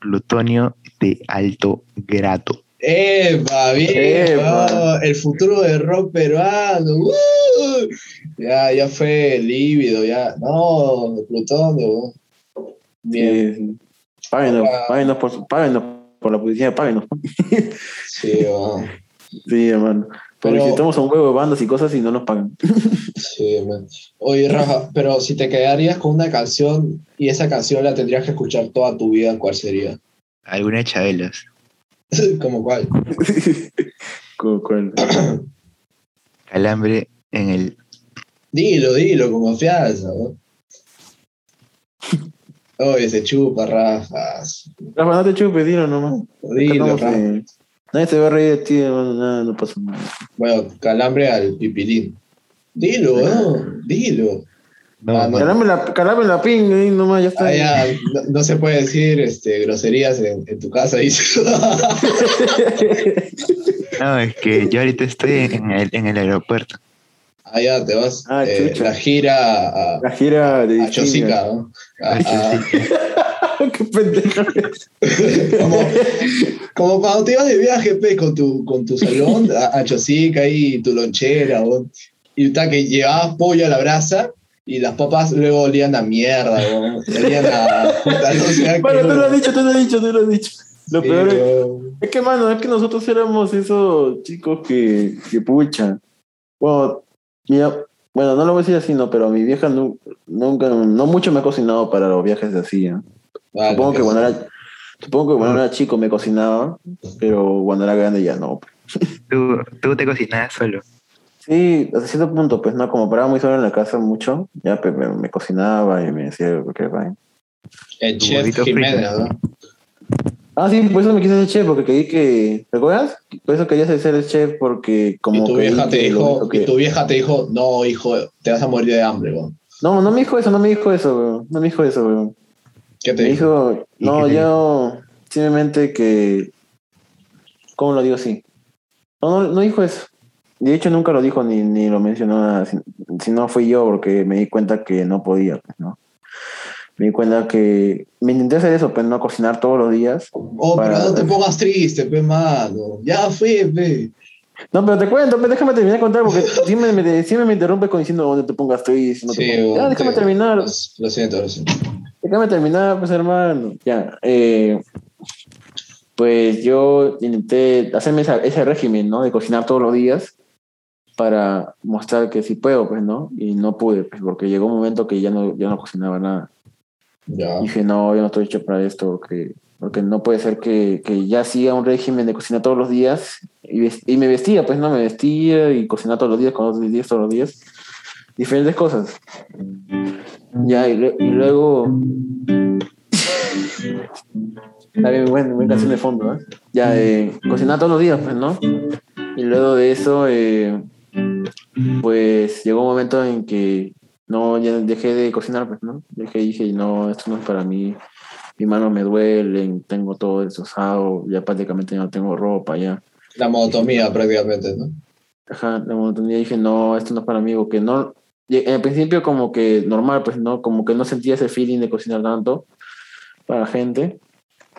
plutonio de alto grado ¡Epa! Bien, Epa. oh, el futuro del rock peruano. ¡uh! Ya, ya fue lívido, ya. No, Plutón. no. Bien, Sí. Páguenos, Ah. páguenos por, páguenos por la publicidad, páguenos. sí, oh, Sí, hermano. Pero- a un huevo de bandas y cosas y no nos pagan. sí, man. Oye, Rafa, pero si te quedarías con una canción y esa canción la tendrías que escuchar toda tu vida, ¿cuál sería? Alguna de Chabelos. ¿Como cuál? Con- con- Calambre en el. Dilo, dilo, con confianza. ¿no? Oye, se chupa, Rafa. Rafa, no te chupes, dilo nomás. Dilo, Rafa. eh, nadie se va a reír de ti, hermano, nada, no pasa nada. Bueno, calambre al pipilín. Dilo, ¿no? Dilo. No, Ah, no. Calame la, calame la ping, ahí nomás, ya está. Ah, ya, no, no se puede decir este, groserías en, en tu casa, dice. no, es que yo ahorita estoy en el, en el aeropuerto. ah, ya, te vas. Ah, eh, la gira a, La gira de a Chosica, ¿no? A- a- Qué pendejo. como, como cuando te ibas de viaje, pe, con tu, con tu salón a, a Chosica y tu lonchera, y está que llevabas pollo a la brasa y las papas luego olían a mierda, ¿no? olían a puta, no sé Bueno, tú lo has dicho, tú lo has dicho, tú lo has dicho. Lo Sí, peor es, es que, mano, es que nosotros éramos esos chicos que, que pucha. Bueno, mira, bueno, no lo voy a decir así, no, pero mi vieja nu- nunca, no mucho me ha cocinado para los viajes de así. ¿eh? Vale, Supongo que pues. cuando era, supongo que cuando era chico me cocinaba, pero cuando era grande ya no. Tú, tú te cocinabas solo. Sí, hasta cierto punto, pues no, como paraba muy solo en la casa mucho, ya pues, me, me cocinaba y me decía cualquier vaina. El chef Jiménez. ¿no? Ah, sí, por eso me quise ser chef, porque creí que. ¿Te acuerdas? Por eso querías ser el chef, porque como. y tu vieja te dijo, que- y tu vieja te dijo, no, hijo, te vas a morir de hambre, weón. No, no me dijo eso, no me dijo eso, weón. No me dijo eso, weón. ¿Qué te Me dijo? dijo, ¿Y no, yo. Simplemente que. ¿Cómo lo digo así? No, no, no dijo eso. De hecho, nunca lo dijo ni, ni lo mencionó nada. Si, si no fui yo, porque me di cuenta que no podía, pues, ¿no? Me di cuenta que. Me intenté hacer eso, pues, no cocinar todos los días. Oh, pero no te pongas triste, pe, mano. Ya fue, pe. No, pero te cuento, déjame terminar de contar, porque siempre me, siempre me interrumpes con diciendo donde te pongas triste. No te Sí, pongas- weón, Ya, déjame te- terminar. Lo, lo siento, lo siento. Déjame terminar, pues hermano. Ya. eh, pues yo intenté hacerme esa- ese régimen, ¿no? De cocinar todos los días para mostrar que sí puedo, pues, ¿no? Y no pude, pues, porque llegó un momento que ya no, ya no cocinaba nada. Ya. Y dije, no, yo no estoy hecho para esto, que, porque no puede ser que, que ya siga un régimen de cocinar todos los días. Y, me vestía, pues, ¿no? Me vestía y cocinaba todos los días, con otros días, todos los días. Diferentes cosas. Ya, y, lue- y luego... Bien, buena, buena canción de fondo, ¿eh? Ya, eh, cocinaba todos los días, pues, ¿no? Y luego de eso, eh, pues llegó un momento en que no, ya dejé de cocinar, pues, ¿no? Dejé, dije, no, esto no es para mí. Mis manos me duelen, tengo todo destrozado, ya prácticamente no tengo ropa, ya. La monotomía prácticamente, ¿no? Ajá, de monotonía dije, no, esto no es para mí, porque no. En principio, como que normal, pues, ¿no? Como que no sentía ese feeling de cocinar tanto para la gente.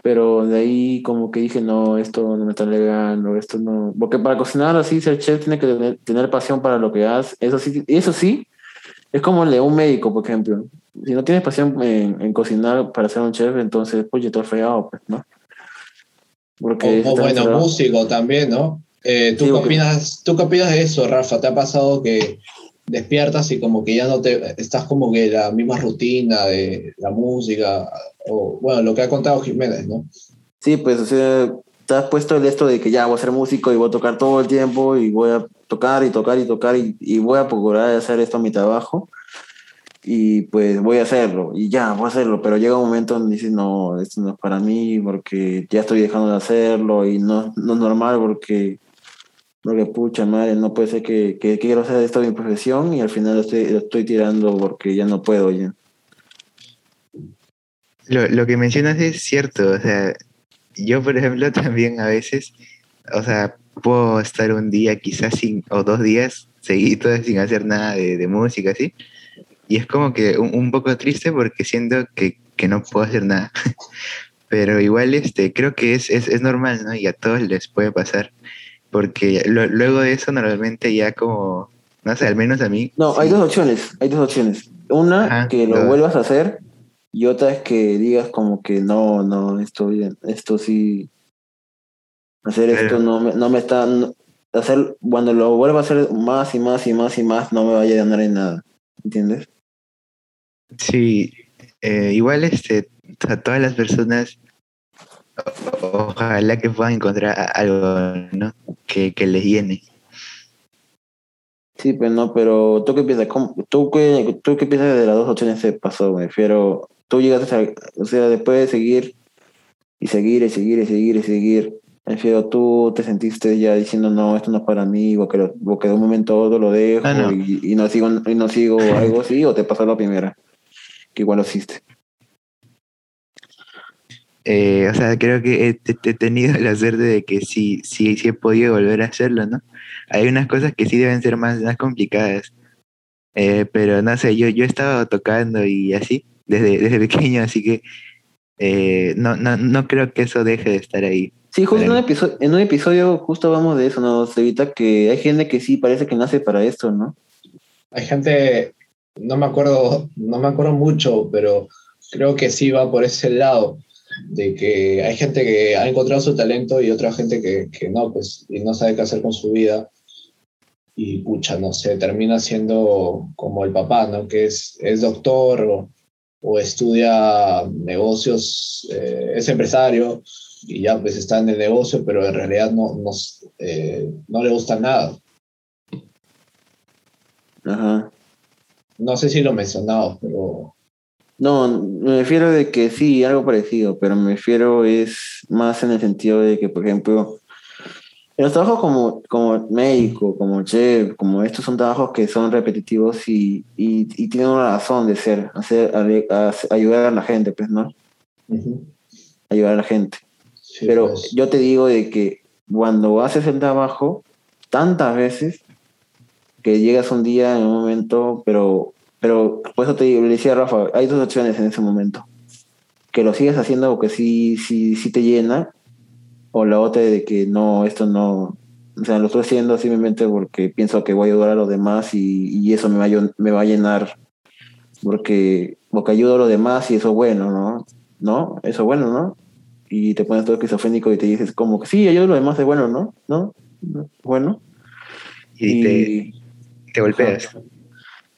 Pero de ahí, como que dije, no, esto no me está legando, esto no. Porque para cocinar así, ser chef tiene que tener, tener pasión para lo que haces. Eso sí, eso sí, es como el de un médico, por ejemplo. Si no tienes pasión en, en cocinar para ser un chef, entonces, pues, yo estoy fregado, pues, ¿no? Porque O, o bueno, encerrado. músico también, ¿no? Eh, ¿tú, Sí, qué porque- opinas, ¿Tú qué opinas de eso, Rafa? ¿Te ha pasado que despiertas y como que ya no te... Estás como que la misma rutina de la música? O, bueno, lo que ha contado Jiménez, ¿no? Sí, pues, o sea, te has puesto el esto de que ya voy a ser músico y voy a tocar todo el tiempo y voy a tocar y tocar y tocar y, y voy a procurar hacer esto a mi trabajo y pues voy a hacerlo y ya, voy a hacerlo, pero llega un momento donde dices, no, esto no es para mí porque ya estoy dejando de hacerlo y no, no es normal porque, porque pucha madre, no puede ser que, que quiero hacer esto mi profesión y al final lo estoy, lo estoy tirando porque ya no puedo ya. Lo, lo que mencionas es cierto, o sea, yo por ejemplo también a veces, o sea, puedo estar un día quizás sin, o dos días seguidos sin hacer nada de, de música, ¿sí? Y es como que un, un poco triste porque siento que, que no puedo hacer nada. Pero igual este, creo que es, es, es normal, ¿no? Y a todos les puede pasar. Porque lo- luego de eso normalmente ya como, no sé, al menos a mí. No, sí. hay dos opciones, hay dos opciones. Una, Ajá, que lo dos. vuelvas a hacer, y otra es que digas como que no, no, esto bien, esto sí, hacer esto no me, no me está, no- hacer, cuando lo vuelva a hacer más y más y más y más, no me vaya a ganar en nada, ¿entiendes? Sí, eh, igual este, a todas las personas, ojalá que puedan encontrar algo, ¿no? Que, que les llene. Sí, pues no, pero tú qué piensas, ¿Cómo- tú qué, tú qué piensas de las dos opciones que pasó, me refiero, tú llegaste a, o sea, después de seguir y seguir y seguir y seguir y seguir, tú te sentiste ya diciendo, no, esto no es para mí, o que, lo- o que de un momento a otro lo dejo Ah, no. Y, y no sigo, y no sigo algo así, o te pasó la primera, que igual lo hiciste. Eh, o sea, creo que he, he- tenido la suerte de que sí, sí, sí he podido volver a hacerlo, ¿no? Hay unas cosas que sí deben ser más, más complicadas. Eh, pero no sé, yo, yo he estado tocando y así, desde, desde pequeño, así que eh, no, no, no creo que eso deje de estar ahí. Sí, justo en un, episodio, en un episodio justo hablamos de eso, ¿no? Evita que hay gente que sí parece que nace para esto, ¿no? Hay gente, no me acuerdo, no me acuerdo mucho, pero creo que sí va por ese lado, de que hay gente que ha encontrado su talento y otra gente que, que no, pues, y no sabe qué hacer con su vida. Y pucha, no sé, termina siendo como el papá, ¿no? Que es, es doctor o, o estudia negocios, eh, es empresario y ya pues está en el negocio, pero en realidad no, no, eh, no le gusta nada. Ajá. No sé si lo mencionaba, pero No, me refiero de que sí, algo parecido, pero me refiero es más en el sentido de que, por ejemplo, los trabajos como, como médico, como chef, como estos son trabajos que son repetitivos y, y, y tienen una razón de ser, hacer, a- a- ayudar a la gente, pues, ¿no? Ujú. Ayudar a la gente. Sí, Pero pues, yo te digo de que cuando haces el trabajo tantas veces que llegas un día en un momento, pero, pero por eso te le decía a Rafa, hay dos opciones en ese momento. Que lo sigas haciendo porque sí, sí, sí te llena, o la otra de que no, esto no, o sea, lo estoy haciendo simplemente porque pienso que voy a ayudar a los demás y, y eso me va, a, me va a llenar, porque, porque ayudo a los demás y eso es bueno, ¿no? ¿No? Eso es bueno, ¿no? y te pones todo esquizofrénico y te dices como que sí, yo lo demás es bueno, ¿no? ¿No? ¿No? Bueno. Y, te, te golpeas.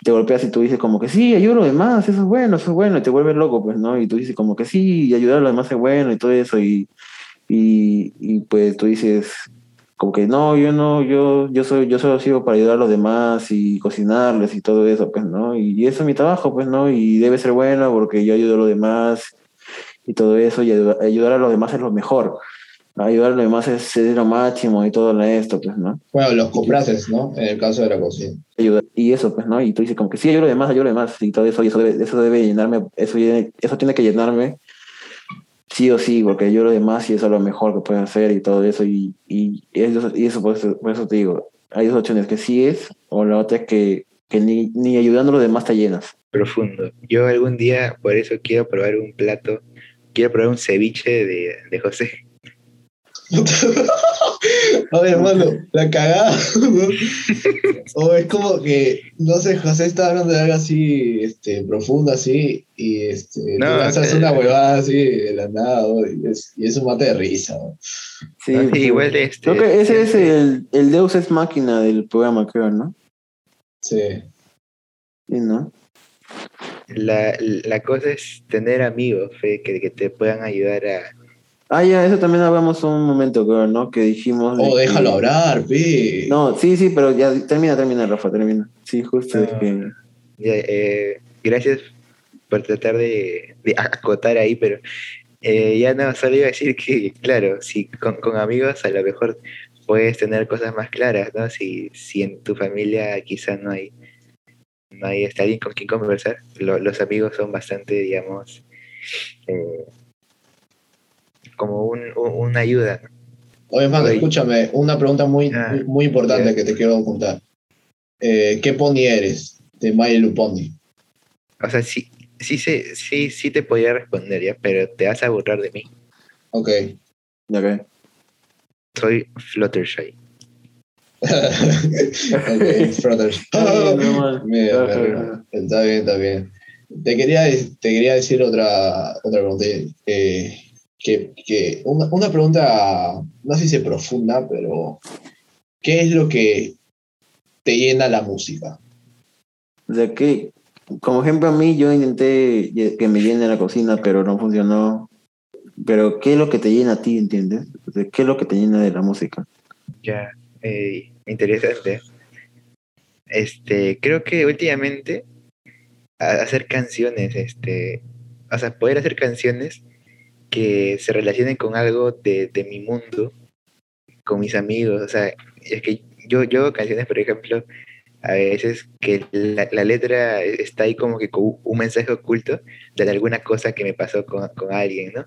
te golpeas y tú dices como que sí, ayuda a los demás, eso es bueno, eso es bueno, y te vuelves loco, pues, ¿no? Y tú dices como que sí, ayudar a los demás es bueno y todo eso, y, y, y pues tú dices como que no, yo no, yo, yo soy, yo solo sirvo para ayudar a los demás y cocinarles y todo eso, pues, ¿no? Y eso es mi trabajo, pues, ¿no? Y debe ser bueno porque yo ayudo a los demás y todo eso, y ayuda- ayudar a los demás es lo mejor. Ayudar a los demás es, es lo máximo y todo esto, pues, ¿no? bueno, los comprases, ¿no? En el caso de la cocina. y eso pues no y tú dices como que sí ayudo a los demás ayudo a los demás y todo eso y eso debe, eso debe llenarme eso eso tiene que llenarme sí o sí porque yo lo demás y eso es lo mejor que puedo hacer y todo eso y, y eso y eso por, eso por eso te digo hay dos opciones que sí es o la otra es que, que ni, ni ayudando a los demás te llenas Profundo. Yo algún día, por eso quiero probar un plato, quiero probar un ceviche de, de José. A ver, hermano, la cagada. ¿no? o es como que, no sé, José está hablando de algo así, este, profundo así, y este, No, tú lanzas una huevada así de la nada, ¿no? y, es, y es un mate de risa. ¿no? sí, No, sí, igual de este. creo que ese es el, el Deus es máquina del programa creo no Sí. sí no La, la cosa es tener amigos, Fe, que, que te puedan ayudar a. ah ya eso también hablamos un momento creo no que dijimos de Oh, que- déjalo hablar, pi. No, sí, sí, pero ya termina, termina, Rafa, termina. Sí, justo Ah. que. eh, gracias por tratar de, de acotar ahí, pero eh, ya no, solo iba a decir que, claro, si con, con amigos a lo mejor puedes tener cosas más claras, ¿no? Si, si en tu familia quizás no hay, no hay este, alguien con quien conversar, lo- los amigos son bastante, digamos, eh, como un, un- una ayuda. Oye, Oye. escúchame, una pregunta muy, Ah, muy, importante que te quiero contar. Eh, ¿Qué pony eres? De My Little Pony. O sea, sí, sí, sí, sí te podría responder ya, pero te vas a burlar de mí. Ok. Que. Soy Fluttershy. ok. Mira, mira, ajá. Está bien, está bien. Te quería, te quería decir otra, otra pregunta. eh, que, que una, una pregunta, no sé si es profunda, pero ¿qué es lo que te llena la música? O sea que, como ejemplo a mí, yo intenté que me llene la cocina, pero no funcionó. Pero, ¿qué es lo que te llena a ti, entiendes? O sea, ¿Qué es lo que te llena de la música? Ya, eh, interesante. Este, creo que últimamente hacer canciones, este, o sea, poder hacer canciones que se relacionen con algo de, de mi mundo, con mis amigos, o sea, es que yo, yo hago canciones, por ejemplo, a veces que la, la letra está ahí como que con un mensaje oculto de alguna cosa que me pasó con, con alguien, ¿no?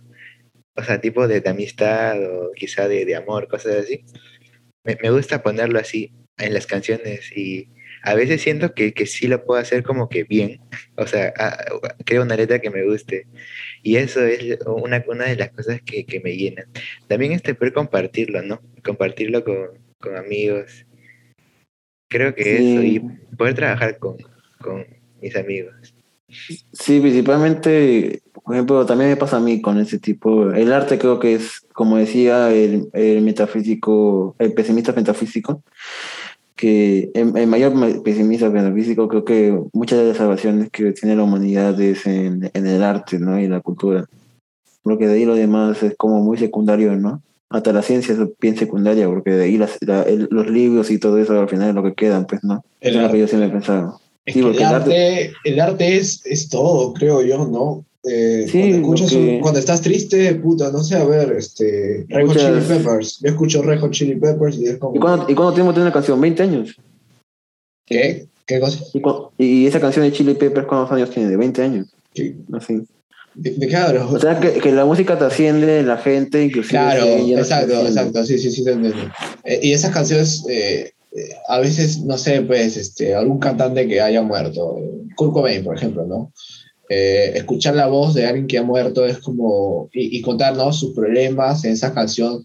O sea, tipo de, de amistad o quizá de, de amor, cosas así me, me gusta ponerlo así en las canciones y a veces siento que, que sí lo puedo hacer como que bien, o sea, a- creo una letra que me guste y eso es una, una de las cosas que, que me llenan. También este poder compartirlo, ¿no? Compartirlo con, con amigos. Creo que Sí. eso y poder trabajar con, con mis amigos. Sí, principalmente, por ejemplo, también me pasa a mí con ese tipo. El arte creo que es, como decía el, el metafísico, el pesimista metafísico, que el, el mayor pesimista metafísico creo que muchas de las salvaciones que tiene la humanidad es en, en el arte, ¿no? Y la cultura. Porque de ahí lo demás es como muy secundario, ¿no? Hasta la ciencia es bien secundaria, porque de ahí las, la- el- los libros y todo eso al final es lo que quedan, pues, ¿no? El es lo que yo siempre he pensado. Es Sí, que el arte, el arte es, es todo, creo yo, ¿no? Eh, Sí, cuando, escuchas un- cuando estás triste, puta, no sé, a ver, este, Red Hot Chili Peppers. Yo escucho Red Hot Chili Peppers y es como... ¿Y cuándo, ¿y cuándo tiempo tiene una canción? ¿20 años? ¿Qué? ¿Qué cosa? ¿Y, cu- y esa canción de Chili Peppers cuántos años tiene? ¿De 20 años? ¿Qué- Así. ¿De, de qué hablas? O sea, que, que la música trasciende la gente, inclusive... Claro, exacto, exacto, sí, sí, sí, te entiendo. Eh, y esas canciones, eh, eh, a veces, no sé, pues, este, algún cantante que haya muerto, Kurt Cobain, por ejemplo, ¿no? Eh, escuchar la voz de alguien que ha muerto es como, y, y contarnos sus problemas en esa canción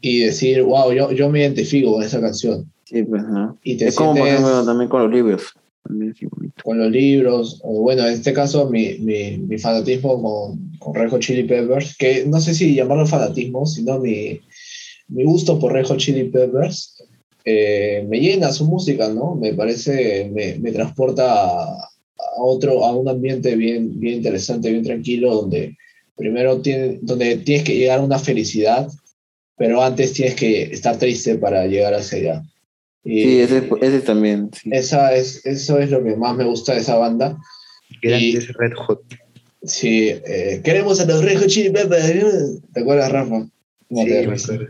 y decir, wow, yo, yo me identifico con esa canción. Sí, pues, ¿no? Y te Es como, por sientes ejemplo, también con los libros. También, con los libros, o bueno, en este caso mi, mi, mi fanatismo con, con Red Hot Chili Peppers, que no sé si llamarlo fanatismo, sino mi, mi gusto por Red Hot Chili Peppers, eh, me llena su música, ¿no? Me parece, me, me transporta a, a otro, a un ambiente bien, bien interesante, bien tranquilo, donde primero tiene, donde tienes que llegar a una felicidad, pero antes tienes que estar triste para llegar hacia allá. Y Sí, ese, ese también. Sí. esa es, eso es lo que más me gusta de esa banda. Grandes Red Hot. Sí, eh, queremos a los Red Hot Chili Peppers. ¿Te acuerdas, Rafa? No Sí, te me acuerdo.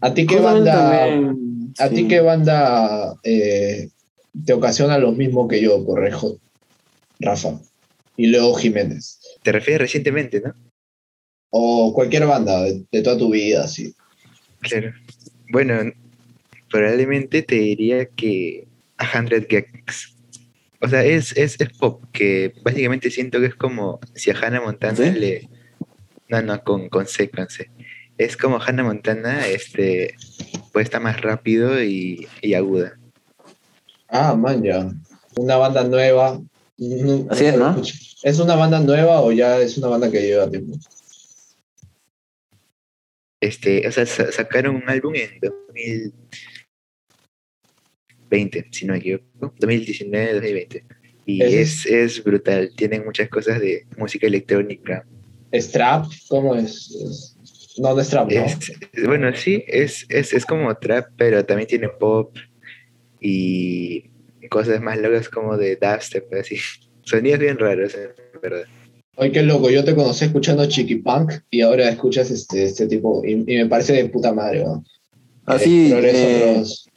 ¿A ti qué banda, también, a sí. ti qué banda eh, te ocasiona lo mismo que yo por Red Hot? Rafa. Y luego Jiménez. Te refieres recientemente, ¿no? O cualquier banda de, de toda tu vida, sí. Claro. Bueno, probablemente te diría que a Hundred Gex. O sea, es, es, es pop, que básicamente siento que es como si a Hannah Montana ¿Sí? le. No, no, con, con C, con C. Es como Hannah Montana, este, pues está más rápido y, y aguda. Ah, man, ya. Una banda nueva. Así es, ¿no? ¿Es una banda nueva o ya es una banda que lleva tiempo? Este, o sea, sa- sacaron un álbum en 2020, si no me equivoco. 2019, 2020. Y es, es brutal. Tienen muchas cosas de música electrónica. ¿Strap? ¿Cómo es? Es- No, no es trap, ¿no? Es- bueno, sí, es, es, es como trap, pero también tiene pop y cosas más locas como de dubstep, así. Sonidos bien raros, en verdad. Ay, qué loco, yo te conocí escuchando Chiqui Punk y ahora escuchas este, este tipo y, y me parece de puta madre, ¿no? Así, Eh, Progreso eh, Bros.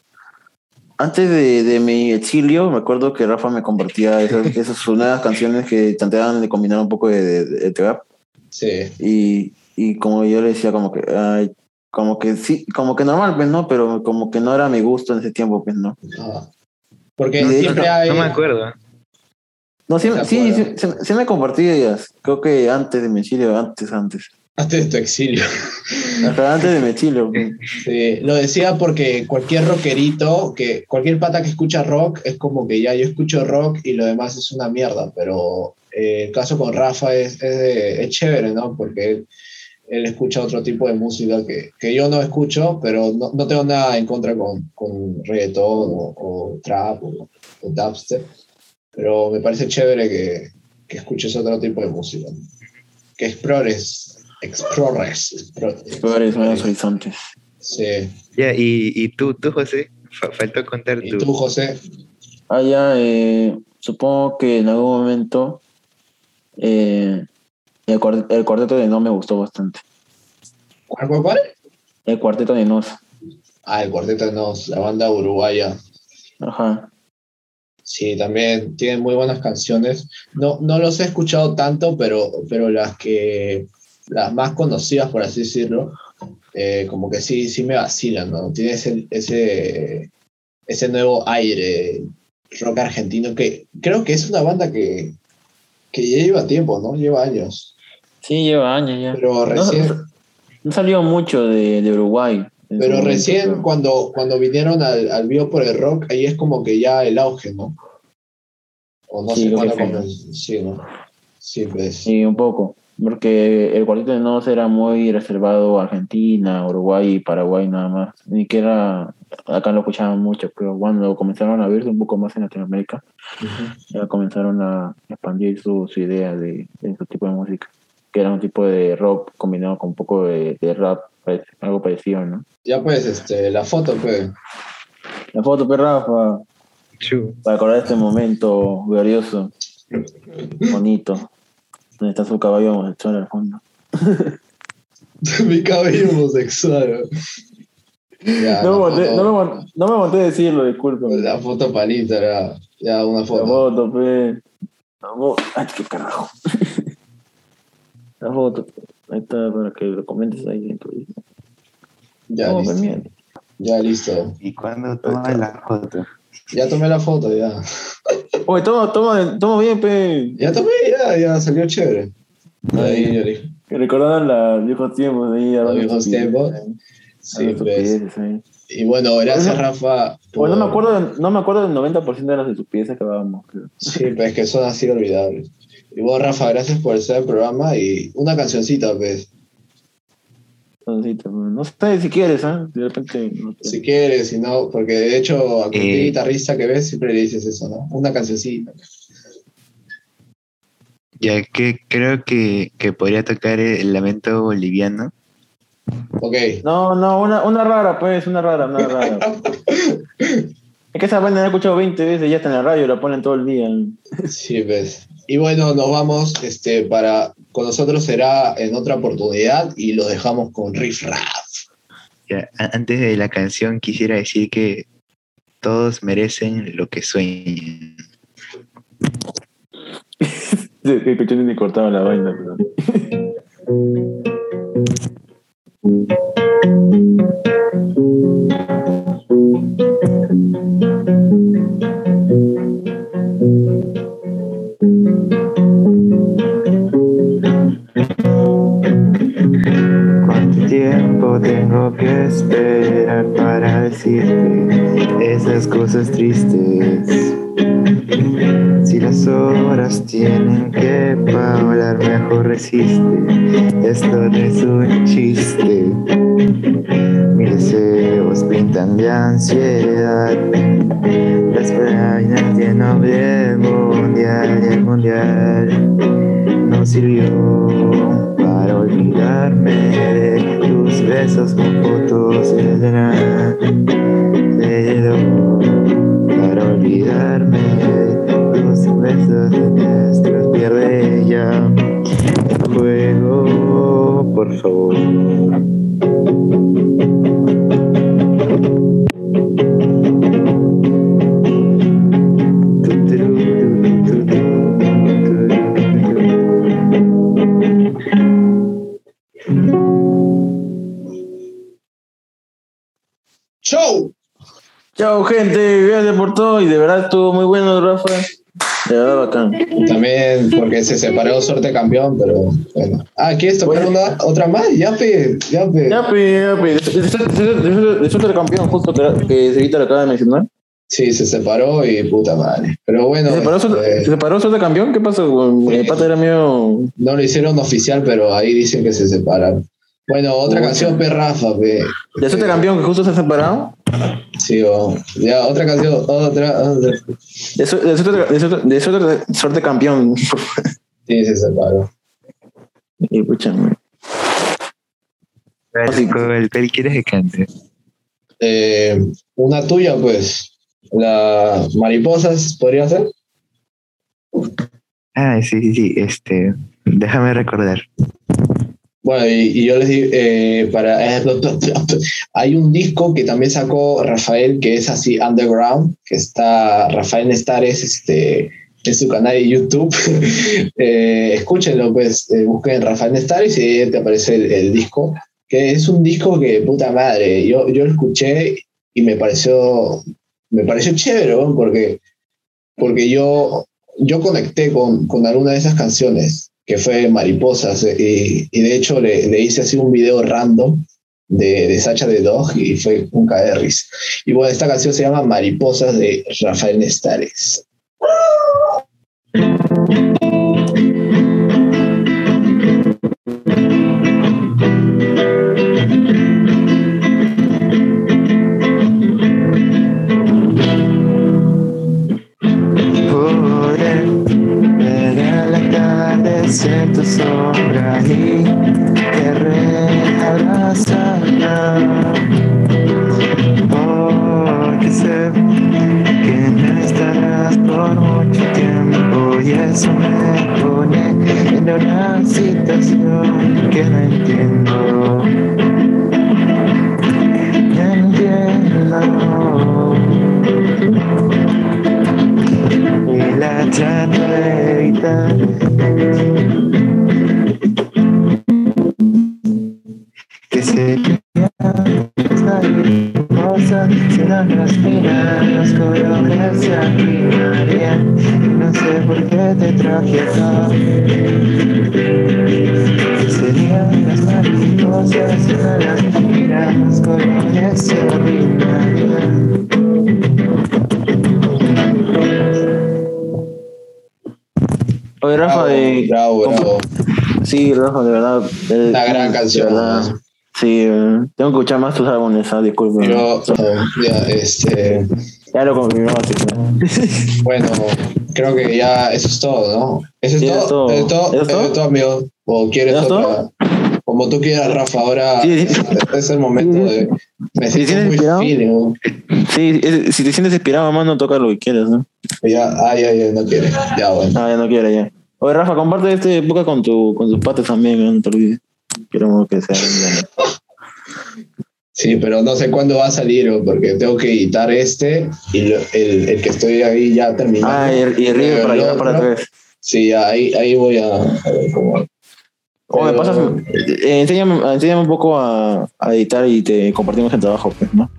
antes de, de mi exilio, me acuerdo que Rafa me compartía esas, esas nuevas canciones que trataban de combinar un poco de, de, de trap. Sí, Y, y como yo le decía, como que, ay, como que sí, como que normal, pues no, pero como que no era mi gusto en ese tiempo, pues no. ajá. Porque hecho, siempre No, hay... no me acuerdo. No, sí, ¿Se sí, sí, sí, sí me compartí ellas. Creo que antes de mi exilio, antes, antes. Antes de tu exilio. Hasta antes de mi exilio. Sí, lo decía porque cualquier rockerito, que cualquier pata que escucha rock es como que ya yo escucho rock y lo demás es una mierda, pero eh, el caso con Rafa es, es, de- es chévere, ¿no? Porque él, escucha otro tipo de música que, que yo no escucho, pero no, no tengo nada en contra con, con reggaetón o, o trap o, o dubstep, pero me parece chévere que, que escuches otro tipo de música, ¿no? que explores, explores, explores. Explores nuevos horizontes. Sí. Ya, y, y tú, tú, José, Fa- faltó contar ¿Y tu... tú, José? Ah, ya, eh, supongo que en algún momento eh, el, el cuarteto de No me gustó bastante. ¿Cuál, cuál, cuál? El cuarteto de Nos. Ah, el Cuarteto de Nos, la banda uruguaya. Ajá. Sí, también tienen muy buenas canciones. No, no los he escuchado tanto, pero, pero las que las más conocidas, por así decirlo, eh, como que sí, sí me vacilan, ¿no? Tiene ese, ese, ese nuevo aire rock argentino que creo que es una banda que, que ya lleva tiempo, ¿no? Lleva años. Sí, lleva años ya. Pero recién, no salió mucho de, de Uruguay. Pero momento, recién pero- cuando, cuando vinieron al, al Vivo por el Rock, ahí es como que ya el auge, ¿no? O no Sí, sé cuándo sí. comenzó. Sí, ¿no? Sí, pues. Sí, un poco. Porque el cuarteto de Nos era muy reservado a Argentina, Uruguay y Paraguay nada más. Ni que era, acá lo escuchaban mucho, pero cuando comenzaron a verse un poco más en Latinoamérica, ya comenzaron a expandir su, su idea de, de su tipo de música, que era un tipo de rock combinado con un poco de, de rap, algo parecido, ¿no? Ya pues, este, la foto, pues. La foto, pues, Rafa, para acordar este momento glorioso, bonito, donde está su caballo homosexual al fondo. Mi cabello homosexual. Ya, No, me la, monté, foto, no, me, no me monté a decirlo, disculpa. la foto palita era ya una La foto. foto, pe. La foto. Ay, qué carajo. La foto. Ahí está, para que lo comentes ahí en tu. Ya No, listo. mira. Ya listo. ¿Y cuándo tomas la foto? Ya tomé la foto, ya. Oye, toma, toma, toma bien, pe. Ya tomé, ya, ya salió chévere. Ahí yo dije. Que recordaban los viejos tiempos ahí. Los viejos tiempos. Sí, pues. Y bueno, gracias, Bueno, Rafa. Bueno, no me por- acuerdo, no me acuerdo del 90% de las estupideces que hablábamos. creo. Sí, pues que son así olvidables. Y vos, Rafa, gracias por estar el programa y una cancioncita, pues. No sé si quieres, ¿ah? De repente. no sé. Si quieres, si no, porque de hecho a cualquier Eh. guitarrista que ves siempre le dices eso, ¿no? Una cancioncita. Ya que creo que, que podría tocar el lamento boliviano. Ok. No, no, una, una rara, pues, una rara, una rara. es que esa banda la he escuchado 20 veces, ya está en la radio, la ponen todo el día. Sí, pues. Y bueno, nos vamos, este, para, con nosotros será en otra oportunidad y lo dejamos con Riff Raff. Ya, antes de la canción quisiera decir que todos merecen lo que sueñan. Escuché ni cortaba la vaina, pero. tiempo tengo que esperar para decirte esas cosas tristes? Si las horas tienen que hablar, mejor resiste. Esto no es un chiste. Mis deseos pintan de ansiedad. Las páginas de nombre mundial y el mundial no sirvió para olvidarme de tus besos con fotos de nada. Para olvidarme de tus besos de nuestros pierde ya. Juego, por favor. Chao, gente, gracias por todo y de verdad estuvo muy bueno, Rafa. De verdad bacán. También porque se separó suerte campeón, pero bueno. Ah, ¿quieres tocar Bueno. una, otra más? Ya, pe, ya, pe. Ya, pues, ya. De suerte campeón, justo que, Seguita lo acaba de mencionar. Sí, se separó y puta madre. Pero bueno, ¿Se separó, este, ¿Se separó suerte campeón? ¿Qué pasó? El pata era medio. no lo hicieron oficial, pero ahí dicen que se separaron. Bueno, otra canción, pe, Rafa, pe. De suerte campeón que justo se ha separado. Sí, o- ya, otra canción, otra, otra. De, su- de suerte, de suerte- de suerte- suerte campeón. Sí, se separó. Y pucha, güey. ¿Cuál, quieres que cante? Eh, una tuya, pues. La Mariposas, ¿podría ser? Ah, sí, sí, sí. Este, déjame recordar. Bueno, y, y yo les digo, eh, para, eh, hay un disco que también sacó Rafael que es así underground, que está Rafael Nestares este, en su canal de YouTube. Eh, escúchenlo, pues, eh, busquen Rafael Nestares y ahí te aparece el, el disco, que es un disco que, puta madre, yo, yo lo escuché y me pareció, me pareció chévere, ¿no? porque, porque yo, yo conecté con, con alguna de esas canciones que fue Mariposas, eh, y, de hecho le, hice así un video random de, de Sacha de Dog y fue un caer de risa. Y bueno, esta canción se llama Mariposas de Rafael Nestares. tanto sobre mí. ¿No? Sí, tengo que escuchar más tus álbumes, ah, disculpe. Yo, ya, este, Ya lo claro. bueno, creo que ya eso es todo, ¿no? Eso es Sí, todo. es Eso es todo. todo, ¿Eso es todo, amigo. O quieres ¿Eso es otra. Como tú quieras, Rafa. Ahora Sí, sí. es el momento de. Me siento ¿tienes muy inspirado? feeling, ¿no? Sí, si te sientes inspirado, mano, toca lo que quieras, ¿no? Ya, ah, ya, ya, no quiere. Ya, bueno. Ah, ya no quiere, ya. Oye, Rafa, comparte esta época con, tu, con tus patas también, ¿no? no te olvides. Queremos que sea. Sí, pero no sé cuándo va a salir, porque tengo que editar este y lo- el, el que estoy ahí ya terminando. Ah, y, y River para llevar para atrás. Sí, ahí, ahí voy a, a ver cómo. O me Pero- pasas, eh, enséñame, enséñame un poco a, a editar y te compartimos el trabajo, pues, ¿no?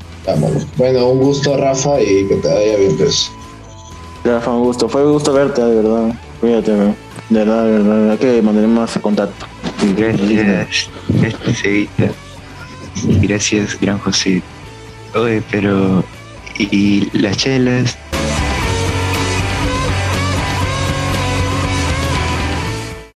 Bueno, un gusto, Rafa, y que te vaya bien, pues. Rafa, un gusto. Fue un gusto verte, de verdad. Cuídate, bro. De verdad, de verdad. Que mantener más contacto. Gracias, gracias, Evita. Gracias, gran José. Oye, pero. ¿Y las chelas?